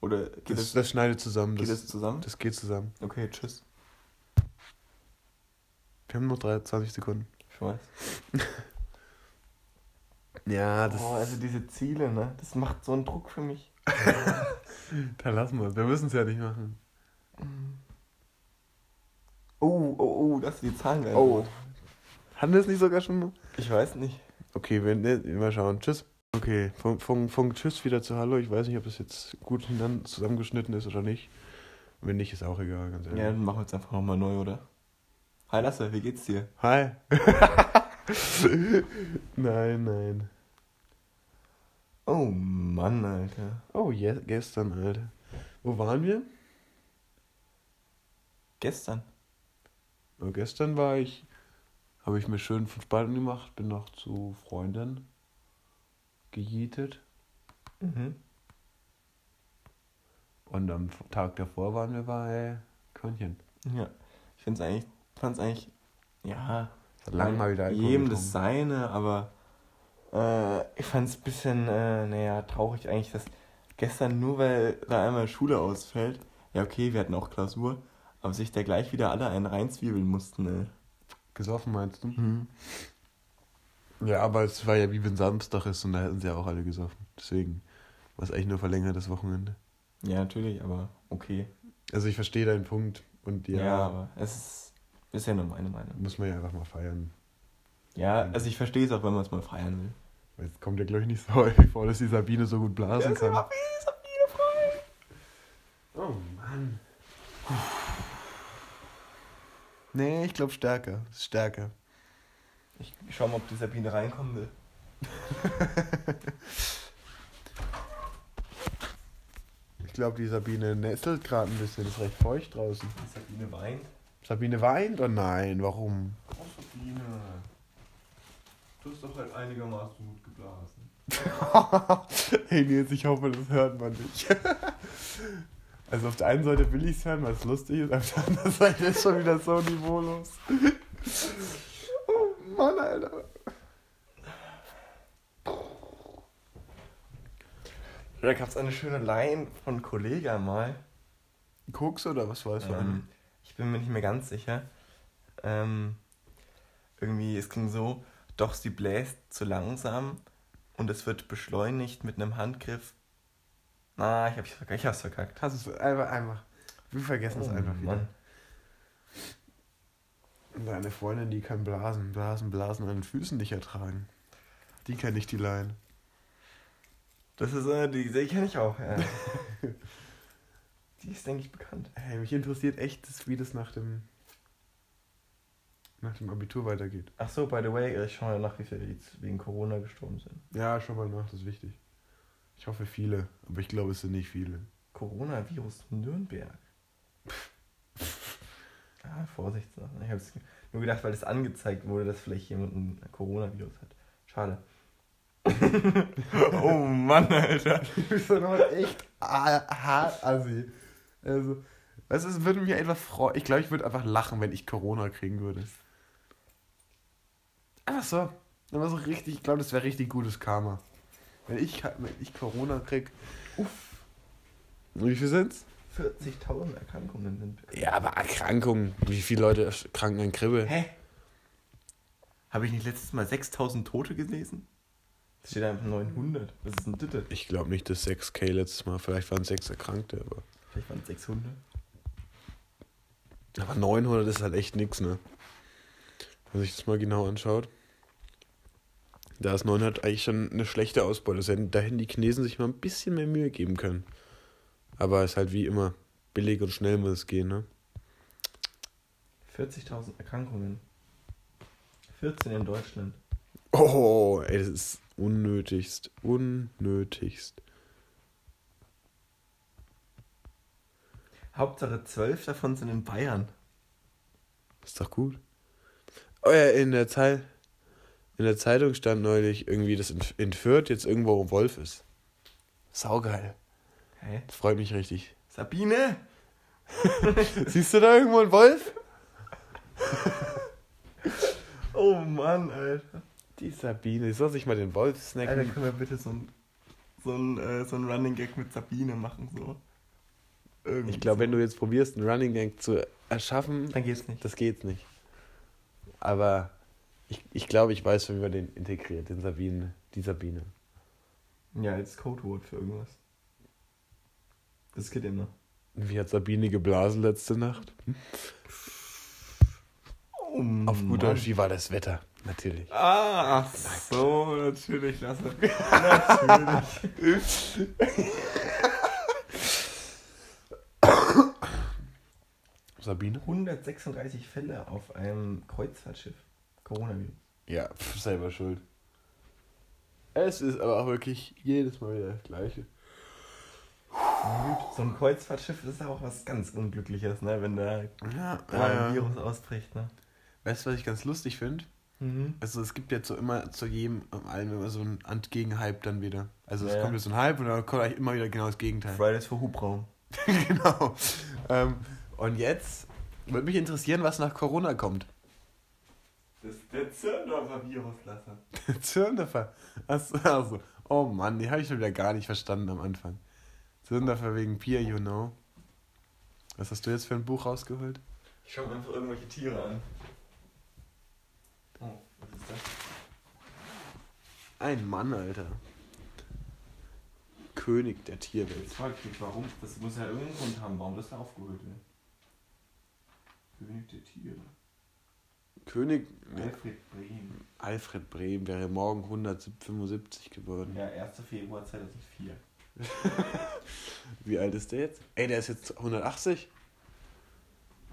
Oder geht, Das, das, das schneidet zusammen. geht Das, das zusammen? das geht zusammen. Okay, Tschüss. Wir haben noch 23 Sekunden. Ich weiß. Ja, das. Oh, also diese Ziele, ne? Das macht so einen Druck für mich. Dann lassen wir es. Wir müssen es ja nicht machen. Oh, oh, oh, das sind die Zahlen werden. Oh. Hatten wir es nicht sogar schon? Ich weiß nicht. Okay, wenn, ne, mal schauen. Tschüss. Okay, von, von, von Tschüss wieder zu Hallo. Ich weiß nicht, ob das jetzt gut zusammengeschnitten ist oder nicht. Wenn nicht, ist auch egal, ganz ehrlich. Ja, dann machen wir jetzt einfach nochmal neu, oder? Hi Lasse, wie geht's dir? Hi. nein, nein. Oh Mann, Alter. Oh, ja, gestern, Alter. Wo waren wir? Gestern. Oh, gestern war ich, habe ich mir schön fünf Ballen gemacht, bin noch zu Freundin gejietet. Mhm. Und am Tag davor waren wir bei Körnchen. Ja. Ich find's eigentlich, fand's eigentlich, ja, lang mal wieder jedem das seine, aber äh, ich fand's ein bisschen, äh, naja, traurig eigentlich, dass gestern nur weil da einmal Schule ausfällt, ja okay, wir hatten auch Klausur, aber sich da gleich wieder alle einen reinzwiebeln mussten, ey. Gesoffen meinst du? Mhm. Ja, aber es war ja wie wenn Samstag ist und da hätten sie ja auch alle gesoffen. Deswegen war es eigentlich nur verlängertes Wochenende. Ja, natürlich, aber okay. Also ich verstehe deinen Punkt und ja, Ja, aber es ist, ist ja nur meine Meinung. muss man ja einfach mal feiern. Ja, also ich verstehe es auch, wenn man es mal feiern will. Es kommt ja, glaube ich, nicht so häufig vor, dass die Sabine so gut blasen kann. Oh Mann. Nee, ich glaube stärker. Stärker. Ich schau mal, ob die Sabine reinkommen will. Ich glaube, die Sabine nestelt gerade ein bisschen. Ist recht feucht draußen. Die Sabine weint. Sabine weint? Oh nein, warum? Oh, Sabine. Du hast doch halt einigermaßen gut geblasen. hey Nils, ich hoffe, das hört man nicht. Also auf der einen Seite will ich es hören, weil es lustig ist, auf der anderen Seite ist schon wieder so niveaulos. Oh Mann, Alter. Da gab es eine schöne Line von Kollega mal. Koks oder was war es für eine? Ähm, ich bin mir nicht mehr ganz sicher. Ähm, irgendwie, es ging so, doch sie bläst zu langsam und es wird beschleunigt mit einem Handgriff. Na, ich hab's verkackt. Ich hab's verkackt. Hast du es einfach, einfach. Wir vergessen es Oh, einfach wieder. Mann. Deine Freundin, die kann Blasen, Blasen, Blasen an den Füßen nicht ertragen. Die kennt nicht die Line. Das ist äh, die, die kenne ich auch. Ja. die ist, denke ich, bekannt. Hey, mich interessiert echt, das, wie das nach dem, nach dem Abitur weitergeht. Ach so, by the way, ich schaue mal nach, wie viele jetzt wegen Corona gestorben sind. Ja, schau mal nach, das ist wichtig. Ich hoffe viele, aber ich glaube, es sind nicht viele. Coronavirus Nürnberg. Ah, Vorsicht. Ich habe nur gedacht, weil das angezeigt wurde, dass vielleicht jemand ein Coronavirus hat. Schade. oh Mann, Alter. Du bist doch noch echt hart assi. Also, es würde mich einfach freuen. Ich glaube, ich würde einfach lachen, wenn ich Corona kriegen würde. Einfach so. Aber so richtig, ich glaube, das wäre richtig gutes Karma. Wenn ich, wenn ich Corona krieg. Uff. Wie viel sind's? 40.000 Erkrankungen sind. Ja, aber Erkrankungen. Wie viele Leute kranken an Kribbel? Hä? Habe ich nicht letztes Mal 6.000 Tote gelesen? Das steht einfach 900. Was ist denn das? Ich glaube nicht, dass 6K letztes Mal. Vielleicht waren es 6 Erkrankte, aber. Vielleicht waren es 600. Aber 900 ist halt echt nix, ne? Wenn man sich das mal genau anschaut. Da ist 900 eigentlich schon eine schlechte Ausbeute. Da hätten die Chinesen sich mal ein bisschen mehr Mühe geben können. Aber es ist halt wie immer billig und schnell muss es gehen, ne? 40.000 Erkrankungen. 14 in Deutschland. Oh, ey, das ist unnötigst. Unnötigst. Hauptsache 12 davon sind in Bayern. Ist doch gut. Oh ja, in der, Zei in der Zeitung stand neulich irgendwie, dass in, Fürth jetzt irgendwo ein Wolf ist. Saugeil. Hä? Das freut mich richtig. Sabine? Siehst du da irgendwo einen Wolf? Oh Mann, Alter. Die Sabine, die soll sich mal den Wolf snacken. Alter, können wir bitte so ein, so ein, äh, so ein Running Gag mit Sabine machen, so. Irgendwie ich glaube, so. wenn du jetzt probierst, einen Running Gang zu erschaffen, Dann geht's nicht. das geht nicht. Aber ich, ich glaube, ich weiß, wie man den integriert, den Sabinen. Die Sabine. Ja, als Codewort für irgendwas. Das geht immer. Wie hat Sabine geblasen letzte Nacht? Oh, Auf guter Ski war das Wetter. Natürlich. Ah, ach so, natürlich, Lasse. natürlich. Sabine? 136 Fälle auf einem Kreuzfahrtschiff. Coronavirus. Ja, pf, selber schuld. Es ist aber auch wirklich jedes Mal wieder das Gleiche. So ein Kreuzfahrtschiff ist auch was ganz Unglückliches, ne? Wenn da, Ja, da ein Virus ausbricht, ne? Weißt du, was ich ganz lustig finde? Mhm. Also es gibt jetzt so immer zu jedem allem immer so ein Gegenhype dann wieder. Also es Ja. kommt jetzt so ein Hype und dann kommt eigentlich immer wieder genau das Gegenteil. Fridays for Hubraum. genau. Ähm, und jetzt würde mich interessieren, was nach Corona kommt. Das ist der Zirndorfer Virus, Lasse. Zürndorfer. Achso, also. Oh Mann, die habe ich schon wieder gar nicht verstanden am Anfang. Zürndorfer wegen Peer, you know. Was hast du jetzt für ein Buch rausgeholt? Ich schau mir einfach irgendwelche Tiere an. Oh, was ist das? Ein Mann, Alter. König der Tierwelt. Jetzt frage ich mich, warum. Das muss ja irgendeinen Grund haben, warum das da aufgeholt wird. König der Tiere. König Alfred Brehm. Alfred Brehm wäre morgen 175 geworden. Ja, 1. Februar 2004. Wie alt ist der jetzt? Ey, der ist jetzt 180.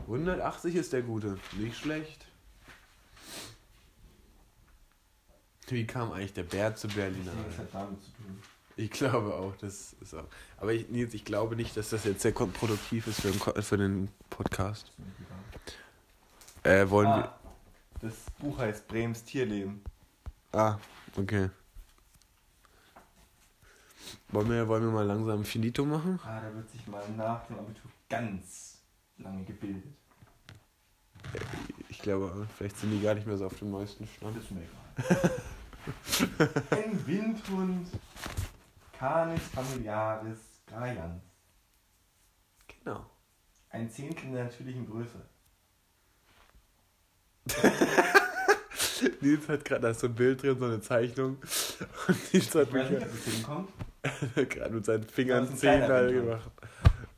180 ist der Gute. Nicht schlecht. Wie kam eigentlich der Bär zu Berliner? Das hat damit zu tun. Ich glaube auch, das ist auch. Aber ich, Nils, ich glaube nicht, dass das jetzt sehr produktiv ist für den, für den Podcast. Äh, wollen Ah, das Buch heißt Brems Tierleben. Ah, okay. Wollen wir, wollen wir mal langsam Finito machen? Ah, da wird sich mal nach dem Abitur ganz lange gebildet. Ich glaube, vielleicht sind die gar nicht mehr so auf dem neuesten Stand. Ist mir egal. Ein Windhund. Canis familiaris graians. Genau. Ein Zehntel der natürlichen Größe. Nils hat gerade, da ist so ein Bild drin, so eine Zeichnung. Und Nils hat mich gerade mit seinen Fingern Windhund. gemacht.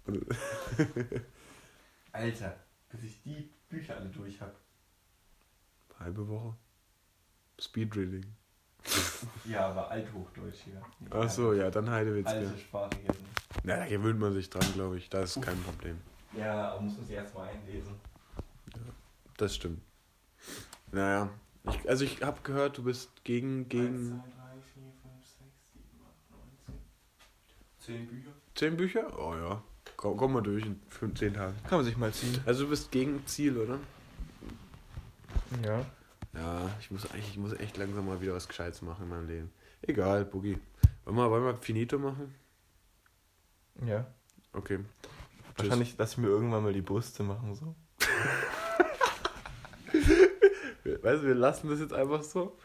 Alter, bis ich die Bücher alle durch habe. halbe Woche. Speedreading. Ja, aber Althochdeutsch hier. Ach so, ja, dann Heidewitzka. Alte Sprache hier. Na, da gewöhnt man sich dran, glaube ich. Da ist kein Problem. Ja, aber muss man sich erstmal einlesen. Das stimmt. Naja. Ich, also ich habe gehört, du bist gegen, 1, gegen 2, 3, 4, 5, 6, 7, 8, 9, 10. 10 Bücher? zehn Bücher? Oh ja. Komm, komm mal durch in fünf, zehn Tagen. Kann man sich mal ziehen. Also du bist gegen Ziel, oder? Ja. Ja, ich muss eigentlich, ich muss echt langsam mal wieder was Gescheites machen in meinem Leben. Egal, Boogie. Wollen wir, wollen wir Finito machen? Ja. Okay. Wahrscheinlich, dass ich mir irgendwann mal die Brüste machen so. Weißt du, wir lassen das jetzt einfach so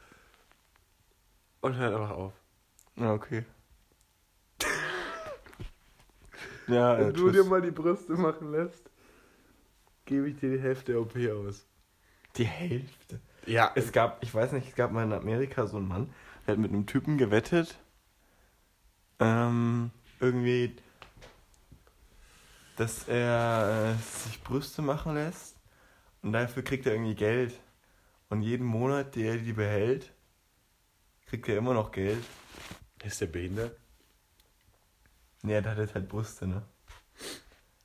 und hören einfach auf. Ja, okay. ja, Wenn äh, du dir mal die Brüste machen lässt, gebe ich dir die Hälfte der OP aus. die Hälfte. Ja, Es gab, ich weiß nicht, es gab mal in Amerika so einen Mann, der hat mit einem Typen gewettet. Ähm, irgendwie, dass er äh, sich Brüste machen lässt und dafür kriegt er irgendwie Geld. Und jeden Monat, der die behält, kriegt er immer noch Geld. ist der behindert? Nee, der hat jetzt halt Brüste, ne?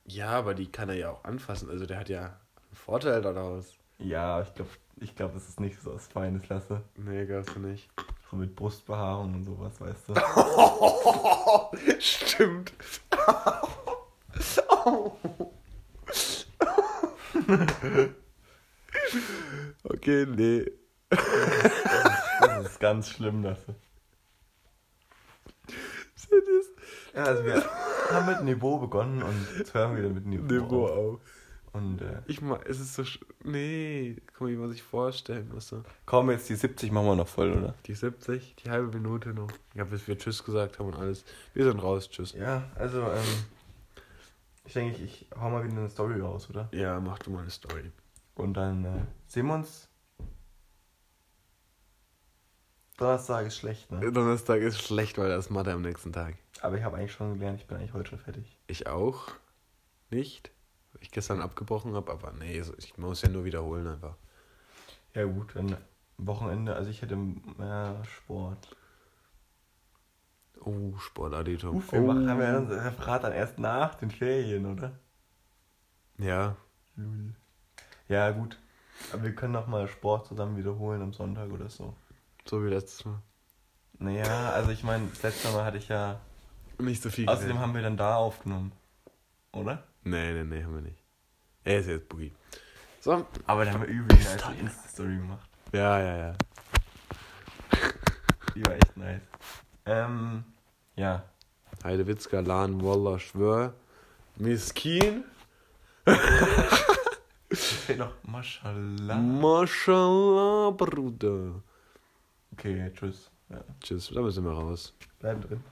Ja, aber die kann er ja auch anfassen. Also der hat ja einen Vorteil daraus. Ja, ich glaube, ich glaub, das ist nicht so was Feines, Lasse. Nee, glaubst du nicht. So mit Brustbehaarung und sowas, weißt du. Stimmt. okay, nee. Das ist ganz schlimm, Lasse. Ja, also wir haben mit Niveau begonnen und jetzt hören wir wieder mit Niveau. Niveau auf. auch. Und äh, Ich mag, es ist so. sch- Nee, kann man sich mal sich vorstellen, so. kaum jetzt die 70 machen wir noch voll, oder? Die 70, die halbe Minute noch. Ja, bis wir Tschüss gesagt haben und alles. Wir sind raus, Tschüss. Ja, also ähm, ich denke, ich, ich hau mal wieder eine Story raus, oder? Ja, mach du mal eine Story. Und dann äh, sehen wir uns Donnerstag ist schlecht, ne? Donnerstag ist schlecht, weil da ist Mathe am nächsten Tag. Aber ich habe eigentlich schon gelernt, ich bin eigentlich heute schon fertig. Ich auch. Nicht. Weil ich gestern abgebrochen habe, aber nee, ich muss ja nur wiederholen einfach. Ja gut, dann Wochenende, also ich hätte mehr Sport. Oh, Sportauditor. Uff, wir oh. machen haben ja unser Referat dann erst nach den Ferien, oder? Ja, Lul. Ja gut, aber wir können noch mal Sport zusammen wiederholen am Sonntag oder so. so wie letztes Mal. Naja, also ich meine, das letzte Mal hatte ich ja... Nicht so viel Außerdem geredet. haben wir dann da aufgenommen, oder? Nee, nee, nee, haben wir nicht. Er ist jetzt Boogie. So. Aber da haben wir übel nice eine Insta-Story gemacht. Ja, ja, ja. Die war echt nice. Ähm, ja. Heidewitzka, Lan, Wallah, Schwör. Miskin. Fehlt noch Mashallah. Mashallah, Bruder. Okay, tschüss. Ja, Tschüss, damit sind wir raus. bleiben drin.